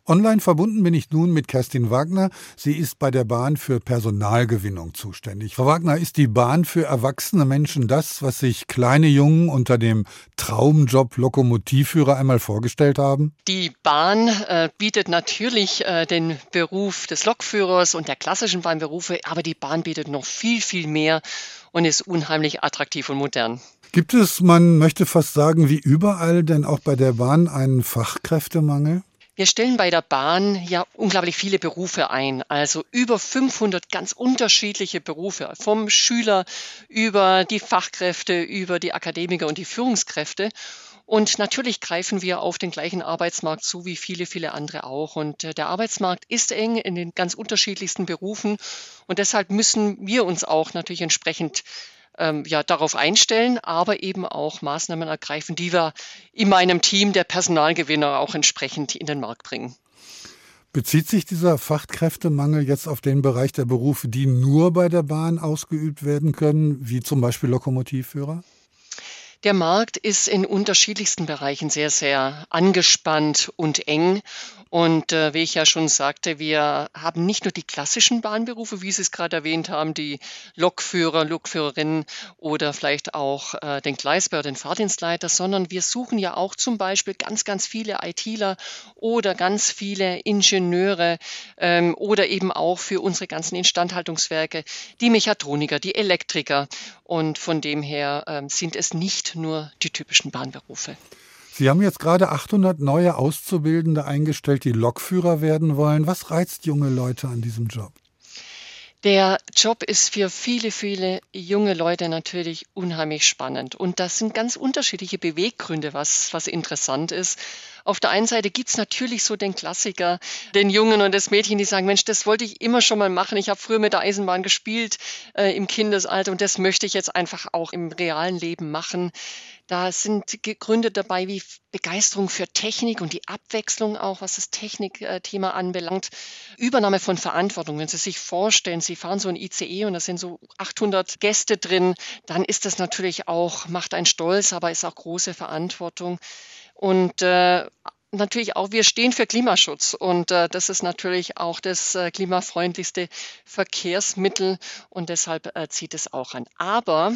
Online verbunden bin ich nun mit Kerstin Wagner. Sie ist bei der Bahn für Personalgewinnung zuständig. Frau Wagner, ist die Bahn für erwachsene Menschen das, was sich kleine Jungen unter dem Traumjob Lokomotivführer einmal vorgestellt haben? Die Bahn äh, bietet natürlich äh, den Beruf des Lokführers und der klassischen Bahnberufe, aber die Bahn bietet noch viel, viel mehr und ist unheimlich attraktiv und modern. Gibt es, man möchte fast sagen, wie überall, denn auch bei der Bahn einen Fachkräftemangel? Wir stellen bei der Bahn ja unglaublich viele Berufe ein, also über 500 ganz unterschiedliche Berufe, vom Schüler über die Fachkräfte, über die Akademiker und die Führungskräfte. Und natürlich greifen wir auf den gleichen Arbeitsmarkt zu wie viele, viele andere auch. Und äh, der Arbeitsmarkt ist eng in den ganz unterschiedlichsten Berufen. Und deshalb müssen wir uns auch natürlich entsprechend ähm, ja, darauf einstellen, aber eben auch Maßnahmen ergreifen, die wir in meinem Team der Personalgewinner auch entsprechend in den Markt bringen. Bezieht sich dieser Fachkräftemangel jetzt auf den Bereich der Berufe, die nur bei der Bahn ausgeübt werden können, wie zum Beispiel Lokomotivführer? Der Markt ist in unterschiedlichsten Bereichen sehr, sehr angespannt und eng. Und äh, wie ich ja schon sagte, wir haben nicht nur die klassischen Bahnberufe, wie Sie es gerade erwähnt haben, die Lokführer, Lokführerinnen oder vielleicht auch äh, den Gleisbauer, den Fahrdienstleiter, sondern wir suchen ja auch zum Beispiel ganz, ganz viele ITler oder ganz viele Ingenieure ähm, oder eben auch für unsere ganzen Instandhaltungswerke die Mechatroniker, die Elektriker. Und von dem her ähm, sind es nicht nur die typischen Bahnberufe. Sie haben jetzt gerade 800 neue Auszubildende eingestellt, die Lokführer werden wollen. Was reizt junge Leute an diesem Job? Der Job ist für viele, viele junge Leute natürlich unheimlich spannend. Und das sind ganz unterschiedliche Beweggründe, was, was interessant ist. Auf der einen Seite gibt es natürlich so den Klassiker, den Jungen und das Mädchen, die sagen, Mensch, das wollte ich immer schon mal machen. Ich habe früher mit der Eisenbahn gespielt äh, im Kindesalter und das möchte ich jetzt einfach auch im realen Leben machen. Da sind Gründe dabei wie Begeisterung für Technik und die Abwechslung auch, was das Technikthema anbelangt. Übernahme von Verantwortung. Wenn Sie sich vorstellen, Sie fahren so ein ICE und da sind so 800 Gäste drin, dann ist das natürlich auch, macht einen stolz, aber ist auch große Verantwortung. Und äh, natürlich auch, wir stehen für Klimaschutz und äh, das ist natürlich auch das äh, klimafreundlichste Verkehrsmittel und deshalb äh, zieht es auch an. Aber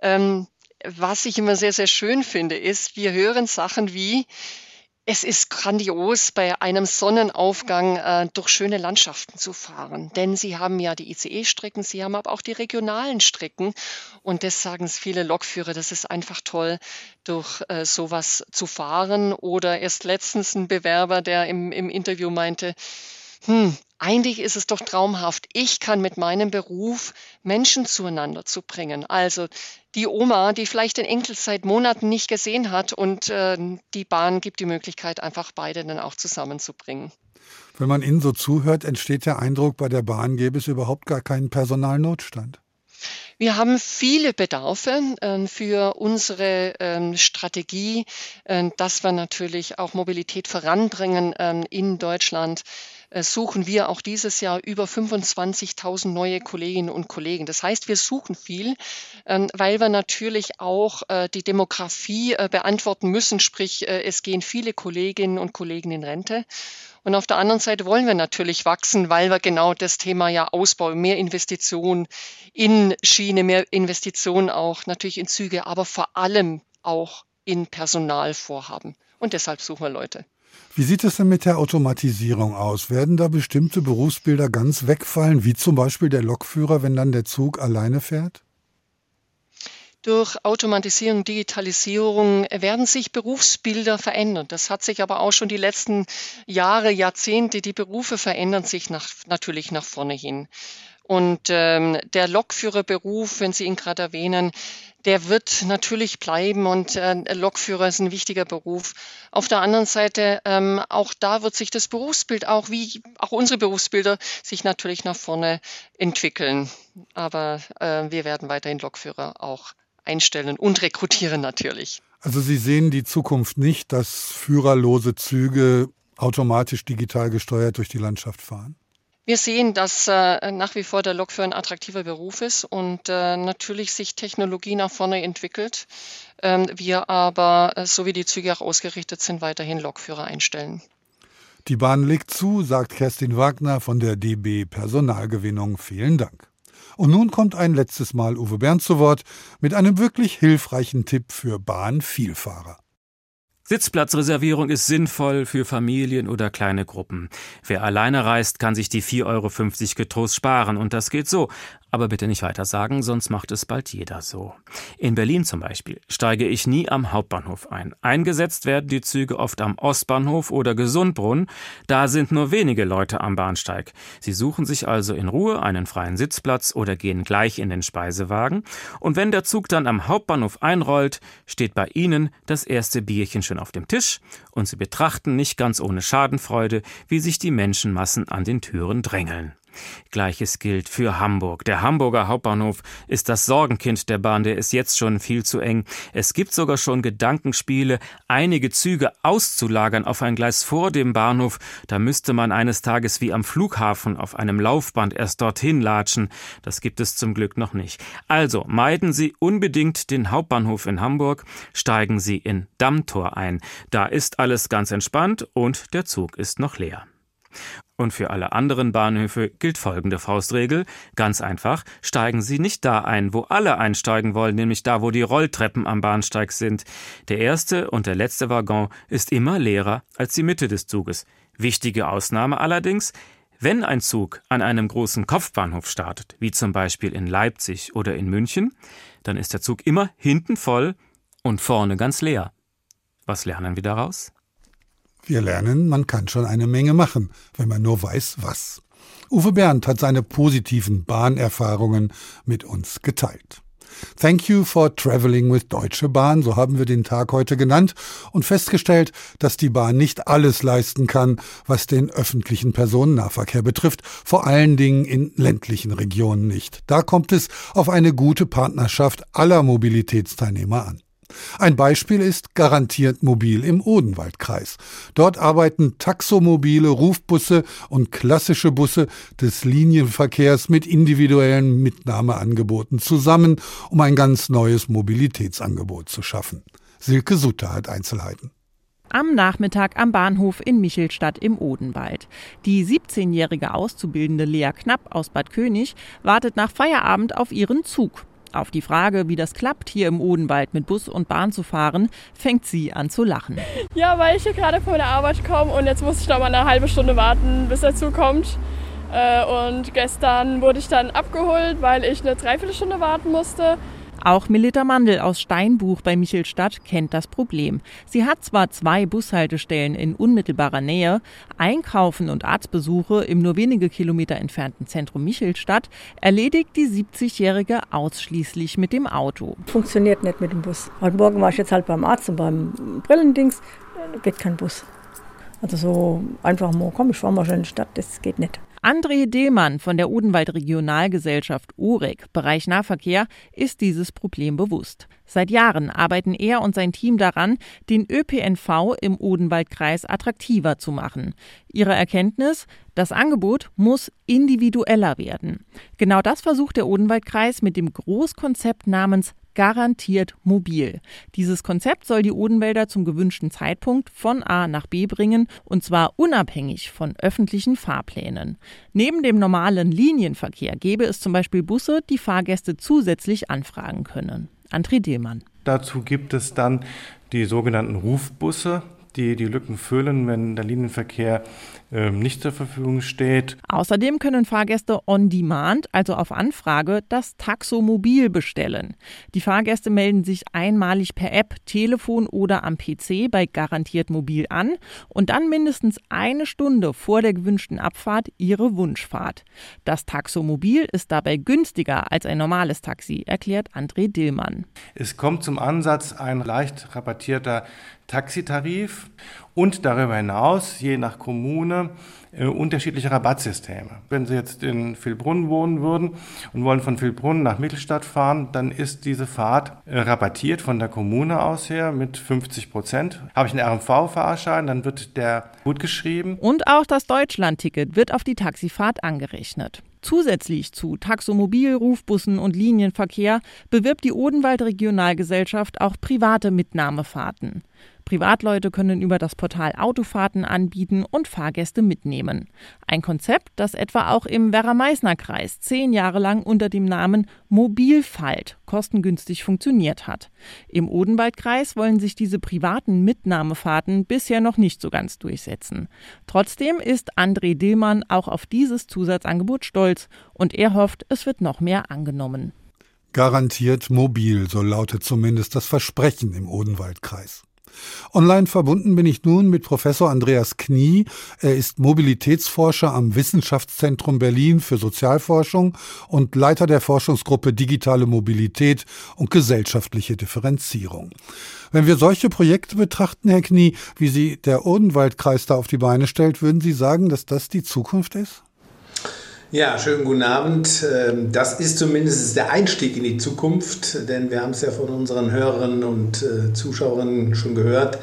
ähm, was ich immer sehr, sehr schön finde, ist, wir hören Sachen wie, es ist grandios, bei einem Sonnenaufgang äh, durch schöne Landschaften zu fahren. Denn sie haben ja die ICE-Strecken, sie haben aber auch die regionalen Strecken. Und das sagen es viele Lokführer, das ist einfach toll, durch äh, sowas zu fahren. Oder erst letztens ein Bewerber, der im, im Interview meinte, hm, eigentlich ist es doch traumhaft. Ich kann mit meinem Beruf Menschen zueinander zu bringen. Also die Oma, die vielleicht den Enkel seit Monaten nicht gesehen hat und äh, die Bahn gibt die Möglichkeit, einfach beide dann auch zusammenzubringen. Wenn man Ihnen so zuhört, entsteht der Eindruck, bei der Bahn gäbe es überhaupt gar keinen Personalnotstand. Wir haben viele Bedarfe äh, für unsere ähm, Strategie, äh, dass wir natürlich auch Mobilität voranbringen in Deutschland suchen wir auch dieses Jahr über 25.000 neue Kolleginnen und Kollegen. Das heißt, wir suchen viel, ähm, weil wir natürlich auch äh, die Demografie äh, beantworten müssen, sprich es gehen viele Kolleginnen und Kollegen in Rente. Und auf der anderen Seite wollen wir natürlich wachsen, weil wir genau das Thema ja Ausbau, mehr Investitionen in Schiene, mehr Investitionen auch natürlich in Züge, aber vor allem auch in Personal vorhaben. Und deshalb suchen wir Leute. Wie sieht es denn mit der Automatisierung aus? Werden da bestimmte Berufsbilder ganz wegfallen, wie zum Beispiel der Lokführer, wenn dann der Zug alleine fährt? Durch Automatisierung, Digitalisierung werden sich Berufsbilder verändern. Das hat sich aber auch schon die letzten Jahre, Jahrzehnte. Die Berufe verändern sich nach, natürlich nach vorne hin. Und ähm, der Lokführerberuf, wenn Sie ihn gerade erwähnen, der wird natürlich bleiben und äh, Lokführer ist ein wichtiger Beruf. Auf der anderen Seite, ähm, auch da wird sich das Berufsbild, auch wie auch unsere Berufsbilder, sich natürlich nach vorne entwickeln. Aber äh, wir werden weiterhin Lokführer auch einstellen und rekrutieren natürlich. Also Sie sehen die Zukunft nicht, dass führerlose Züge automatisch digital gesteuert durch die Landschaft fahren? Wir sehen, dass äh, nach wie vor der Lokführer ein attraktiver Beruf ist und äh, natürlich sich Technologie nach vorne entwickelt. Ähm, wir aber, äh, so wie die Züge auch ausgerichtet sind, weiterhin Lokführer einstellen. Die Bahn legt zu, sagt Kerstin Wagner von der DB Personalgewinnung. Vielen Dank. Und nun kommt ein letztes Mal Uwe Bernd zu Wort mit einem wirklich hilfreichen Tipp für Bahnvielfahrer. Sitzplatzreservierung ist sinnvoll für Familien oder kleine Gruppen. Wer alleine reist, kann sich die 4,50 Euro getrost sparen und das geht so. Aber bitte nicht weiter sagen, sonst macht es bald jeder so. In Berlin zum Beispiel steige ich nie am Hauptbahnhof ein. Eingesetzt werden die Züge oft am Ostbahnhof oder Gesundbrunn. Da sind nur wenige Leute am Bahnsteig. Sie suchen sich also in Ruhe einen freien Sitzplatz oder gehen gleich in den Speisewagen. Und wenn der Zug dann am Hauptbahnhof einrollt, steht bei ihnen das erste Bierchen schon auf dem Tisch und sie betrachten nicht ganz ohne Schadenfreude, wie sich die Menschenmassen an den Türen drängeln. Gleiches gilt für Hamburg. Der Hamburger Hauptbahnhof ist das Sorgenkind der Bahn, der ist jetzt schon viel zu eng. Es gibt sogar schon Gedankenspiele, einige Züge auszulagern auf ein Gleis vor dem Bahnhof. Da müsste man eines Tages wie am Flughafen auf einem Laufband erst dorthin latschen. Das gibt es zum Glück noch nicht. Also meiden Sie unbedingt den Hauptbahnhof in Hamburg, steigen Sie in Dammtor ein. Da ist alles ganz entspannt und der Zug ist noch leer. Und für alle anderen Bahnhöfe gilt folgende Faustregel. Ganz einfach, steigen Sie nicht da ein, wo alle einsteigen wollen, nämlich da, wo die Rolltreppen am Bahnsteig sind. Der erste und der letzte Waggon ist immer leerer als die Mitte des Zuges. Wichtige Ausnahme allerdings, wenn ein Zug an einem großen Kopfbahnhof startet, wie zum Beispiel in Leipzig oder in München, dann ist der Zug immer hinten voll und vorne ganz leer. Was lernen wir daraus? Wir lernen, man kann schon eine Menge machen, wenn man nur weiß, was. Uwe Berndt hat seine positiven Bahnerfahrungen mit uns geteilt. Thank you for traveling with Deutsche Bahn, so haben wir den Tag heute genannt und festgestellt, dass die Bahn nicht alles leisten kann, was den öffentlichen Personennahverkehr betrifft, vor allen Dingen in ländlichen Regionen nicht. Da kommt es auf eine gute Partnerschaft aller Mobilitätsteilnehmer an. Ein Beispiel ist Garantiert Mobil im Odenwaldkreis. Dort arbeiten taxomobile Rufbusse und klassische Busse des Linienverkehrs mit individuellen Mitnahmeangeboten zusammen, um ein ganz neues Mobilitätsangebot zu schaffen. Silke Sutter hat Einzelheiten am Nachmittag am Bahnhof in Michelstadt im Odenwald. Die 17-jährige Auszubildende Lea Knapp aus Bad König wartet nach Feierabend auf ihren Zug. Auf die Frage, wie das klappt, hier im Odenwald mit Bus und Bahn zu fahren, fängt sie an zu lachen. Ja, weil ich hier gerade von der Arbeit komme und jetzt muss ich noch mal eine halbe Stunde warten, bis er zukommt. Äh, und gestern wurde ich dann abgeholt, weil ich eine Dreiviertelstunde warten musste. Auch Melita Mandel aus Steinbuch bei Michelstadt kennt das Problem. Sie hat zwar zwei Bushaltestellen in unmittelbarer Nähe, Einkaufen und Arztbesuche im nur wenige Kilometer entfernten Zentrum Michelstadt, erledigt die 70-Jährige ausschließlich mit dem Auto. Funktioniert nicht mit dem Bus. Heute Morgen war ich jetzt halt beim Arzt und beim Brillendings, geht kein Bus. Also so einfach mal, komm, ich fahr mal schnell in die Stadt, das geht nicht. André Dehlmann von der Odenwald Regionalgesellschaft UREG, Bereich Nahverkehr, ist dieses Problem bewusst. Seit Jahren arbeiten er und sein Team daran, den ÖPNV im Odenwaldkreis attraktiver zu machen. Ihre Erkenntnis? Das Angebot muss individueller werden. Genau das versucht der Odenwaldkreis mit dem Großkonzept namens garantiert mobil. Dieses Konzept soll die Odenwälder zum gewünschten Zeitpunkt von A nach B bringen und zwar unabhängig von öffentlichen Fahrplänen. Neben dem normalen Linienverkehr gäbe es zum Beispiel Busse, die Fahrgäste zusätzlich anfragen können. André Dehlmann. Dazu gibt es dann die sogenannten Rufbusse, die die Lücken füllen, wenn der Linienverkehr ähm, nicht zur Verfügung steht. Außerdem können Fahrgäste on demand, also auf Anfrage, das Taxomobil bestellen. Die Fahrgäste melden sich einmalig per App, Telefon oder am PC bei Garantiert Mobil an und dann mindestens eine Stunde vor der gewünschten Abfahrt ihre Wunschfahrt. Das Taxomobil ist dabei günstiger als ein normales Taxi, erklärt André Dillmann. Es kommt zum Ansatz ein leicht rabattierter Taxitarif und darüber hinaus, je nach Kommune, äh, unterschiedliche Rabattsysteme. Wenn Sie jetzt in Vilbrunn wohnen würden und wollen von Vilbrunn nach Mittelstadt fahren, dann ist diese Fahrt äh, rabattiert von der Kommune aus her mit 50 Prozent. Habe ich einen RMV-Fahrschein, dann wird der gut geschrieben. Und auch das Deutschlandticket wird auf die Taxifahrt angerechnet. Zusätzlich zu Taxomobil, Rufbussen und Linienverkehr bewirbt die Odenwald Regionalgesellschaft auch private Mitnahmefahrten. Privatleute können über das Portal Autofahrten anbieten und Fahrgäste mitnehmen. Ein Konzept, das etwa auch im Werra-Meißner-Kreis zehn Jahre lang unter dem Namen Mobilfalt kostengünstig funktioniert hat. Im Odenwaldkreis wollen sich diese privaten Mitnahmefahrten bisher noch nicht so ganz durchsetzen. Trotzdem ist André Dillmann auch auf dieses Zusatzangebot stolz und er hofft, es wird noch mehr angenommen. Garantiert mobil, so lautet zumindest das Versprechen im Odenwaldkreis. Online verbunden bin ich nun mit Professor Andreas Knie. Er ist Mobilitätsforscher am Wissenschaftszentrum Berlin für Sozialforschung und Leiter der Forschungsgruppe Digitale Mobilität und gesellschaftliche Differenzierung. Wenn wir solche Projekte betrachten, Herr Knie, wie sie der Odenwaldkreis da auf die Beine stellt, würden Sie sagen, dass das die Zukunft ist? Ja, schönen guten Abend. Ähm, das ist zumindest der Einstieg in die Zukunft, denn wir haben es ja von unseren Hörerinnen und äh, Zuschauerinnen schon gehört.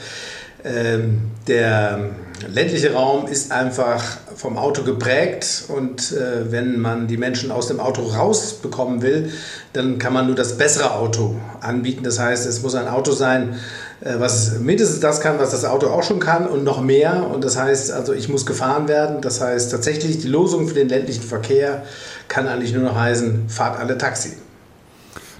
Ähm, der ländliche Raum ist einfach vom Auto geprägt und äh, wenn man die Menschen aus dem Auto rausbekommen will, dann kann man nur das bessere Auto anbieten. Das heißt, es muss ein Auto sein, was mindestens das kann, was das Auto auch schon kann und noch mehr. Und das heißt, also ich muss gefahren werden. Das heißt tatsächlich, die Losung für den ländlichen Verkehr kann eigentlich nur noch heißen, fahrt alle Taxi.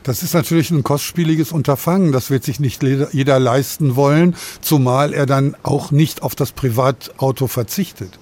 Das ist natürlich ein kostspieliges Unterfangen. Das wird sich nicht jeder leisten wollen, zumal er dann auch nicht auf das Privatauto verzichtet.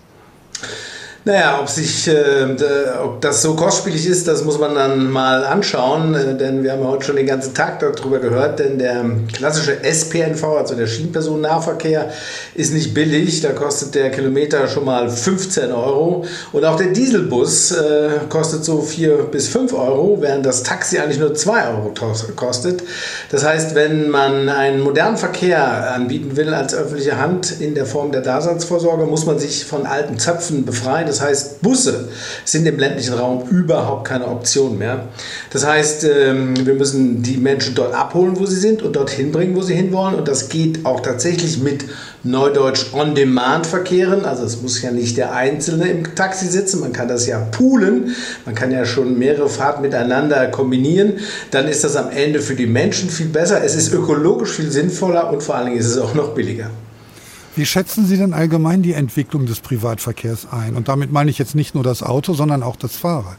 Naja, ob, sich, äh, ob das so kostspielig ist, das muss man dann mal anschauen, äh, denn wir haben heute schon den ganzen Tag darüber gehört, denn der klassische SPNV, also der Schienenpersonennahverkehr, ist nicht billig, da kostet der Kilometer schon mal 15 Euro und auch der Dieselbus äh, kostet so 4 bis 5 Euro, während das Taxi eigentlich nur 2 Euro kostet. Das heißt, wenn man einen modernen Verkehr anbieten will als öffentliche Hand in der Form der Daseinsvorsorge, muss man sich von alten Zöpfen befreien. Das heißt, Busse sind im ländlichen Raum überhaupt keine Option mehr. Das heißt, ähm, wir müssen die Menschen dort abholen, wo sie sind und dorthin bringen, wo sie hinwollen. Und das geht auch tatsächlich mit Neudeutsch On-Demand-Verkehren. Also es muss ja nicht der Einzelne im Taxi sitzen, man kann das ja poolen, man kann ja schon mehrere Fahrten miteinander kombinieren. Dann ist das am Ende für die Menschen viel besser, es ist ökologisch viel sinnvoller und vor allen Dingen ist es auch noch billiger. Wie schätzen Sie denn allgemein die Entwicklung des Privatverkehrs ein? Und damit meine ich jetzt nicht nur das Auto, sondern auch das Fahrrad.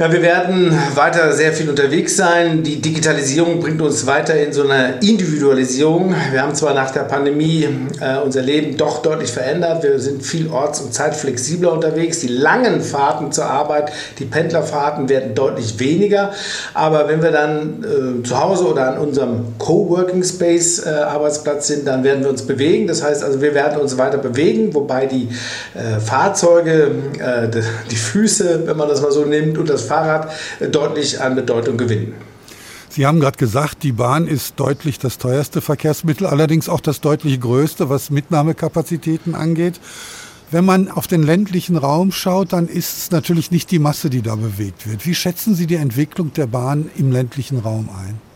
Na, wir werden weiter sehr viel unterwegs sein. Die Digitalisierung bringt uns weiter in so eine Individualisierung. Wir haben zwar nach der Pandemie äh, unser Leben doch deutlich verändert. Wir sind viel orts- und zeitflexibler unterwegs. Die langen Fahrten zur Arbeit, die Pendlerfahrten werden deutlich weniger. Aber wenn wir dann äh, zu Hause oder an unserem Coworking Space äh, Arbeitsplatz sind, dann werden wir uns bewegen. Das heißt also, wir werden uns weiter bewegen, wobei die äh, Fahrzeuge, äh, die Füße, wenn man das mal so nimmt, und das Fahrrad deutlich an Bedeutung gewinnen. Sie haben gerade gesagt, die Bahn ist deutlich das teuerste Verkehrsmittel, allerdings auch das deutlich größte, was Mitnahmekapazitäten angeht. Wenn man auf den ländlichen Raum schaut, dann ist es natürlich nicht die Masse, die da bewegt wird. Wie schätzen Sie die Entwicklung der Bahn im ländlichen Raum ein?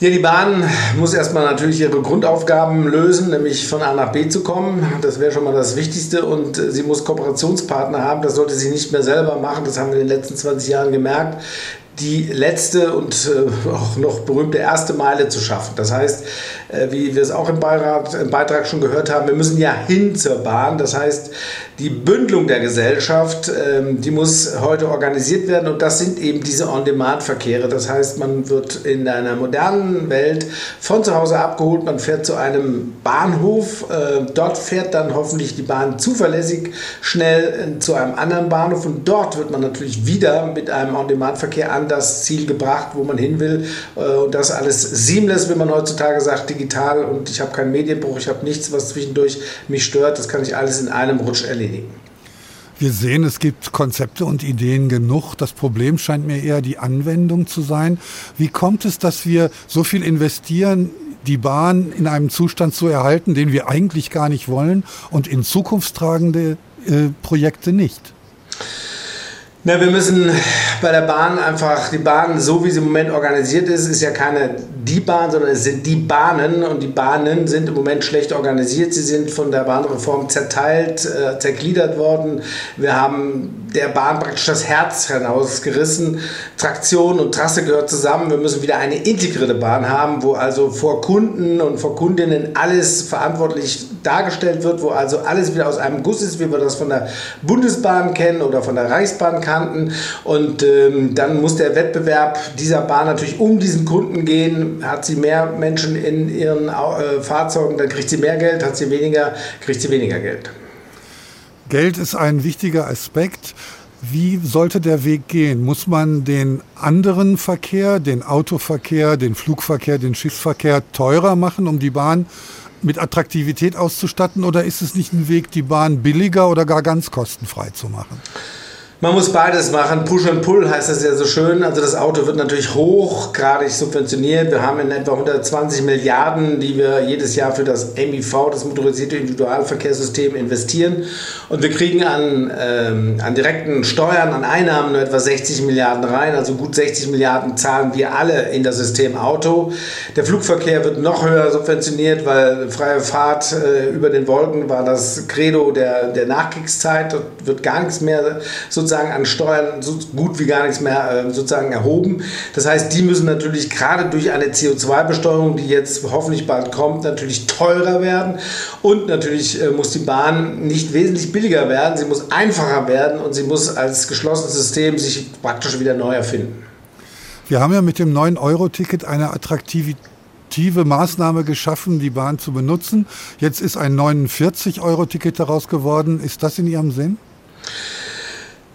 Ja, die Bahn muss erstmal natürlich ihre Grundaufgaben lösen, nämlich von A nach B zu kommen. Das wäre schon mal das Wichtigste. Und sie muss Kooperationspartner haben. Das sollte sie nicht mehr selber machen. Das haben wir in den letzten 20 Jahren gemerkt die letzte und äh, auch noch berühmte erste Meile zu schaffen. Das heißt, äh, wie wir es auch im, Beirat, im Beitrag schon gehört haben. Wir müssen ja hin zur Bahn. Das heißt, die Bündelung der Gesellschaft, ähm, die muss heute organisiert werden und das sind eben diese On-Demand-Verkehre. Das heißt, man wird in einer modernen Welt von zu Hause abgeholt, man fährt zu einem Bahnhof, äh, dort fährt dann hoffentlich die Bahn zuverlässig schnell zu einem anderen Bahnhof und dort wird man natürlich wieder mit einem On-Demand-Verkehr an das Ziel gebracht, wo man hin will äh, und das alles seamless, wie man heutzutage sagt, digital und ich habe keinen Medienbruch, ich habe nichts, was zwischendurch mich stört, das kann ich alles in einem Rutsch erledigen. Wir sehen, es gibt Konzepte und Ideen genug. Das Problem scheint mir eher die Anwendung zu sein. Wie kommt es, dass wir so viel investieren, die Bahn in einem Zustand zu erhalten, den wir eigentlich gar nicht wollen und in zukunftstragende äh, Projekte nicht? Na, wir müssen bei der Bahn einfach, die Bahn, so wie sie im Moment organisiert ist, ist ja keine die Bahn, sondern es sind die Bahnen und die Bahnen sind im Moment schlecht organisiert. Sie sind von der Bahnreform zerteilt, äh, zergliedert worden. Wir haben der Bahn praktisch das Herz herausgerissen. Traktion und Trasse gehört zusammen. Wir müssen wieder eine integrierte Bahn haben, wo also vor Kunden und vor Kundinnen alles verantwortlich dargestellt wird, wo also alles wieder aus einem Guss ist, wie wir das von der Bundesbahn kennen oder von der Reichsbahn kannten. Und ähm, dann muss der Wettbewerb dieser Bahn natürlich um diesen Kunden gehen. Hat sie mehr Menschen in ihren äh, Fahrzeugen, dann kriegt sie mehr Geld. Hat sie weniger, kriegt sie weniger Geld. Geld ist ein wichtiger Aspekt. Wie sollte der Weg gehen? Muss man den anderen Verkehr, den Autoverkehr, den Flugverkehr, den Schiffsverkehr teurer machen, um die Bahn mit Attraktivität auszustatten? Oder ist es nicht ein Weg, die Bahn billiger oder gar ganz kostenfrei zu machen? Man muss beides machen. Push and Pull heißt das ja so schön. Also das Auto wird natürlich hochgradig subventioniert. Wir haben in etwa 120 Milliarden, die wir jedes Jahr für das MIV, das motorisierte Individualverkehrssystem, investieren. Und wir kriegen an, ähm, an direkten Steuern, an Einnahmen nur etwa 60 Milliarden rein. Also gut 60 Milliarden zahlen wir alle in das System Auto. Der Flugverkehr wird noch höher subventioniert, weil freie Fahrt äh, über den Wolken war das Credo der, der Nachkriegszeit. Dort wird gar nichts mehr sozusagen sozusagen an Steuern so gut wie gar nichts mehr äh, sozusagen erhoben. Das heißt, die müssen natürlich gerade durch eine CO2-Besteuerung, die jetzt hoffentlich bald kommt, natürlich teurer werden. Und natürlich äh, muss die Bahn nicht wesentlich billiger werden, sie muss einfacher werden und sie muss als geschlossenes System sich praktisch wieder neu erfinden. Wir haben ja mit dem 9-Euro-Ticket eine attraktive Maßnahme geschaffen, die Bahn zu benutzen. Jetzt ist ein 49-Euro-Ticket daraus geworden. Ist das in Ihrem Sinn?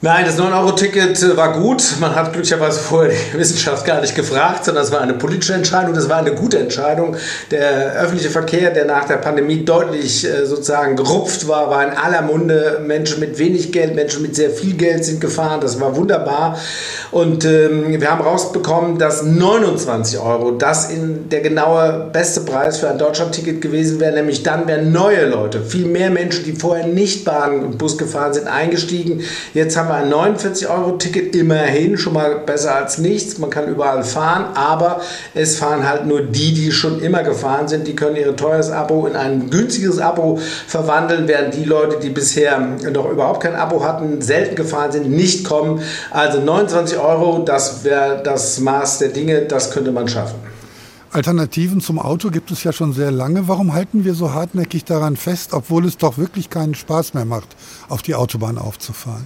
Nein, das 9-Euro-Ticket äh, war gut. Man hat glücklicherweise vorher die Wissenschaft gar nicht gefragt, sondern es war eine politische Entscheidung. Das war eine gute Entscheidung. Der öffentliche Verkehr, der nach der Pandemie deutlich äh, sozusagen gerupft war, war in aller Munde. Menschen mit wenig Geld, Menschen mit sehr viel Geld sind gefahren. Das war wunderbar. Und ähm, wir haben rausbekommen, dass 29 Euro das in der genaue beste Preis für ein Deutschland-Ticket gewesen wäre. Nämlich dann wären neue Leute, viel mehr Menschen, die vorher nicht Bahn und Bus gefahren sind, eingestiegen. Jetzt haben wir ein 49-Euro-Ticket, immerhin schon mal besser als nichts. Man kann überall fahren, aber es fahren halt nur die, die schon immer gefahren sind. Die können ihr teures Abo in ein günstiges Abo verwandeln, während die Leute, die bisher noch überhaupt kein Abo hatten, selten gefahren sind, nicht kommen. Also 29 Euro, das wäre das Maß der Dinge, das könnte man schaffen. Alternativen zum Auto gibt es ja schon sehr lange. Warum halten wir so hartnäckig daran fest, obwohl es doch wirklich keinen Spaß mehr macht, auf die Autobahn aufzufahren?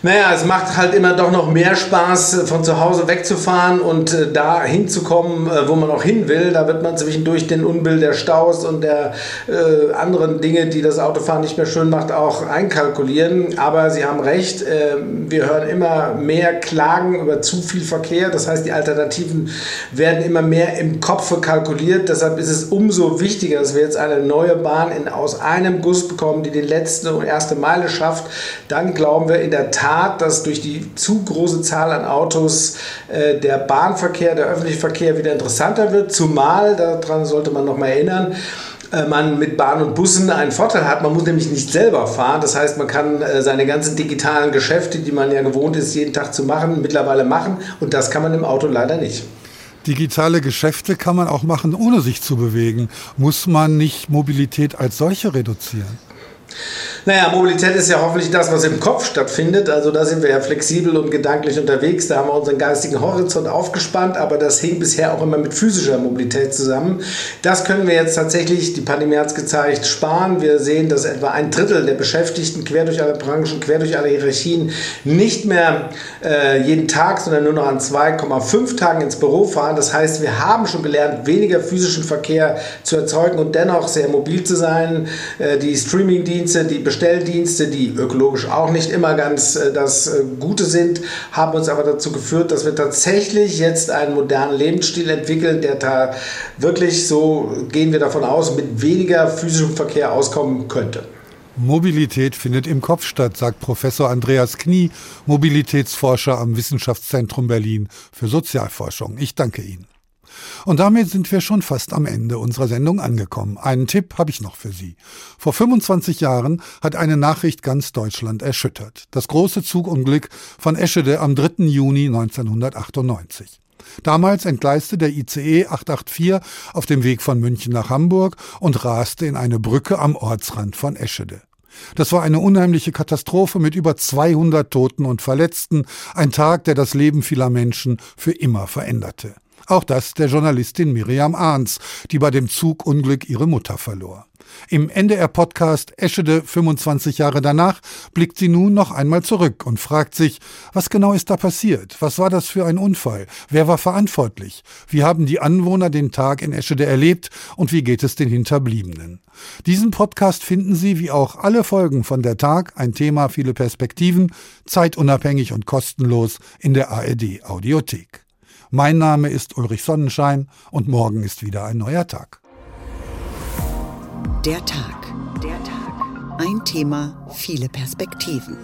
Naja, es macht halt immer doch noch mehr Spaß, von zu Hause wegzufahren und äh, da hinzukommen, äh, wo man auch hin will. Da wird man zwischendurch den Unbill der Staus und der äh, anderen Dinge, die das Autofahren nicht mehr schön macht, auch einkalkulieren. Aber Sie haben recht, äh, wir hören immer mehr Klagen über zu viel Verkehr. Das heißt, die Alternativen werden immer mehr im Kopf kalkuliert. Deshalb ist es umso wichtiger, dass wir jetzt eine neue Bahn in, aus einem Guss bekommen, die die letzte und erste Meile schafft. Dann glauben wir in der Tat, Tat, dass durch die zu große Zahl an Autos äh, der Bahnverkehr, der öffentliche Verkehr wieder interessanter wird. Zumal, daran sollte man noch mal erinnern, äh, man mit Bahn und Bussen einen Vorteil hat. Man muss nämlich nicht selber fahren. Das heißt, man kann äh, seine ganzen digitalen Geschäfte, die man ja gewohnt ist, jeden Tag zu machen, mittlerweile machen. Und das kann man im Auto leider nicht. Digitale Geschäfte kann man auch machen, ohne sich zu bewegen. Muss man nicht Mobilität als solche reduzieren? Naja, Mobilität ist ja hoffentlich das, was im Kopf stattfindet. Also da sind wir ja flexibel und gedanklich unterwegs. Da haben wir unseren geistigen Horizont aufgespannt, aber das hing bisher auch immer mit physischer Mobilität zusammen. Das können wir jetzt tatsächlich, die Pandemie hat es gezeigt, sparen. Wir sehen, dass etwa ein Drittel der Beschäftigten quer durch alle Branchen, quer durch alle Hierarchien nicht mehr äh, jeden Tag, sondern nur noch an 2,5 Tagen ins Büro fahren. Das heißt, wir haben schon gelernt, weniger physischen Verkehr zu erzeugen und dennoch sehr mobil zu sein. Äh, die Streamingdienste, die Bestelldienste, die ökologisch auch nicht immer ganz äh, das äh, Gute sind, haben uns aber dazu geführt, dass wir tatsächlich jetzt einen modernen Lebensstil entwickeln, der da wirklich, so gehen wir davon aus, mit weniger physischem Verkehr auskommen könnte. Mobilität findet im Kopf statt, sagt Professor Andreas Knie, Mobilitätsforscher am Wissenschaftszentrum Berlin für Sozialforschung. Ich danke Ihnen. Und damit sind wir schon fast am Ende unserer Sendung angekommen. Einen Tipp habe ich noch für Sie. Vor 25 Jahren hat eine Nachricht ganz Deutschland erschüttert. Das große Zugunglück von Eschede am 3. Juni 1998. Damals entgleiste der ICE 884 auf dem Weg von München nach Hamburg und raste in eine Brücke am Ortsrand von Eschede. Das war eine unheimliche Katastrophe mit über 200 Toten und Verletzten, ein Tag, der das Leben vieler Menschen für immer veränderte. Auch das der Journalistin Miriam Ahns, die bei dem Zugunglück ihre Mutter verlor. Im NDR-Podcast Eschede 25 Jahre danach blickt sie nun noch einmal zurück und fragt sich, was genau ist da passiert? Was war das für ein Unfall? Wer war verantwortlich? Wie haben die Anwohner den Tag in Eschede erlebt und wie geht es den Hinterbliebenen? Diesen Podcast finden Sie wie auch alle Folgen von der Tag, ein Thema, viele Perspektiven, zeitunabhängig und kostenlos in der ARD Audiothek. Mein Name ist Ulrich Sonnenschein und morgen ist wieder ein neuer Tag. Der Tag. Der Tag. Ein Thema, viele Perspektiven.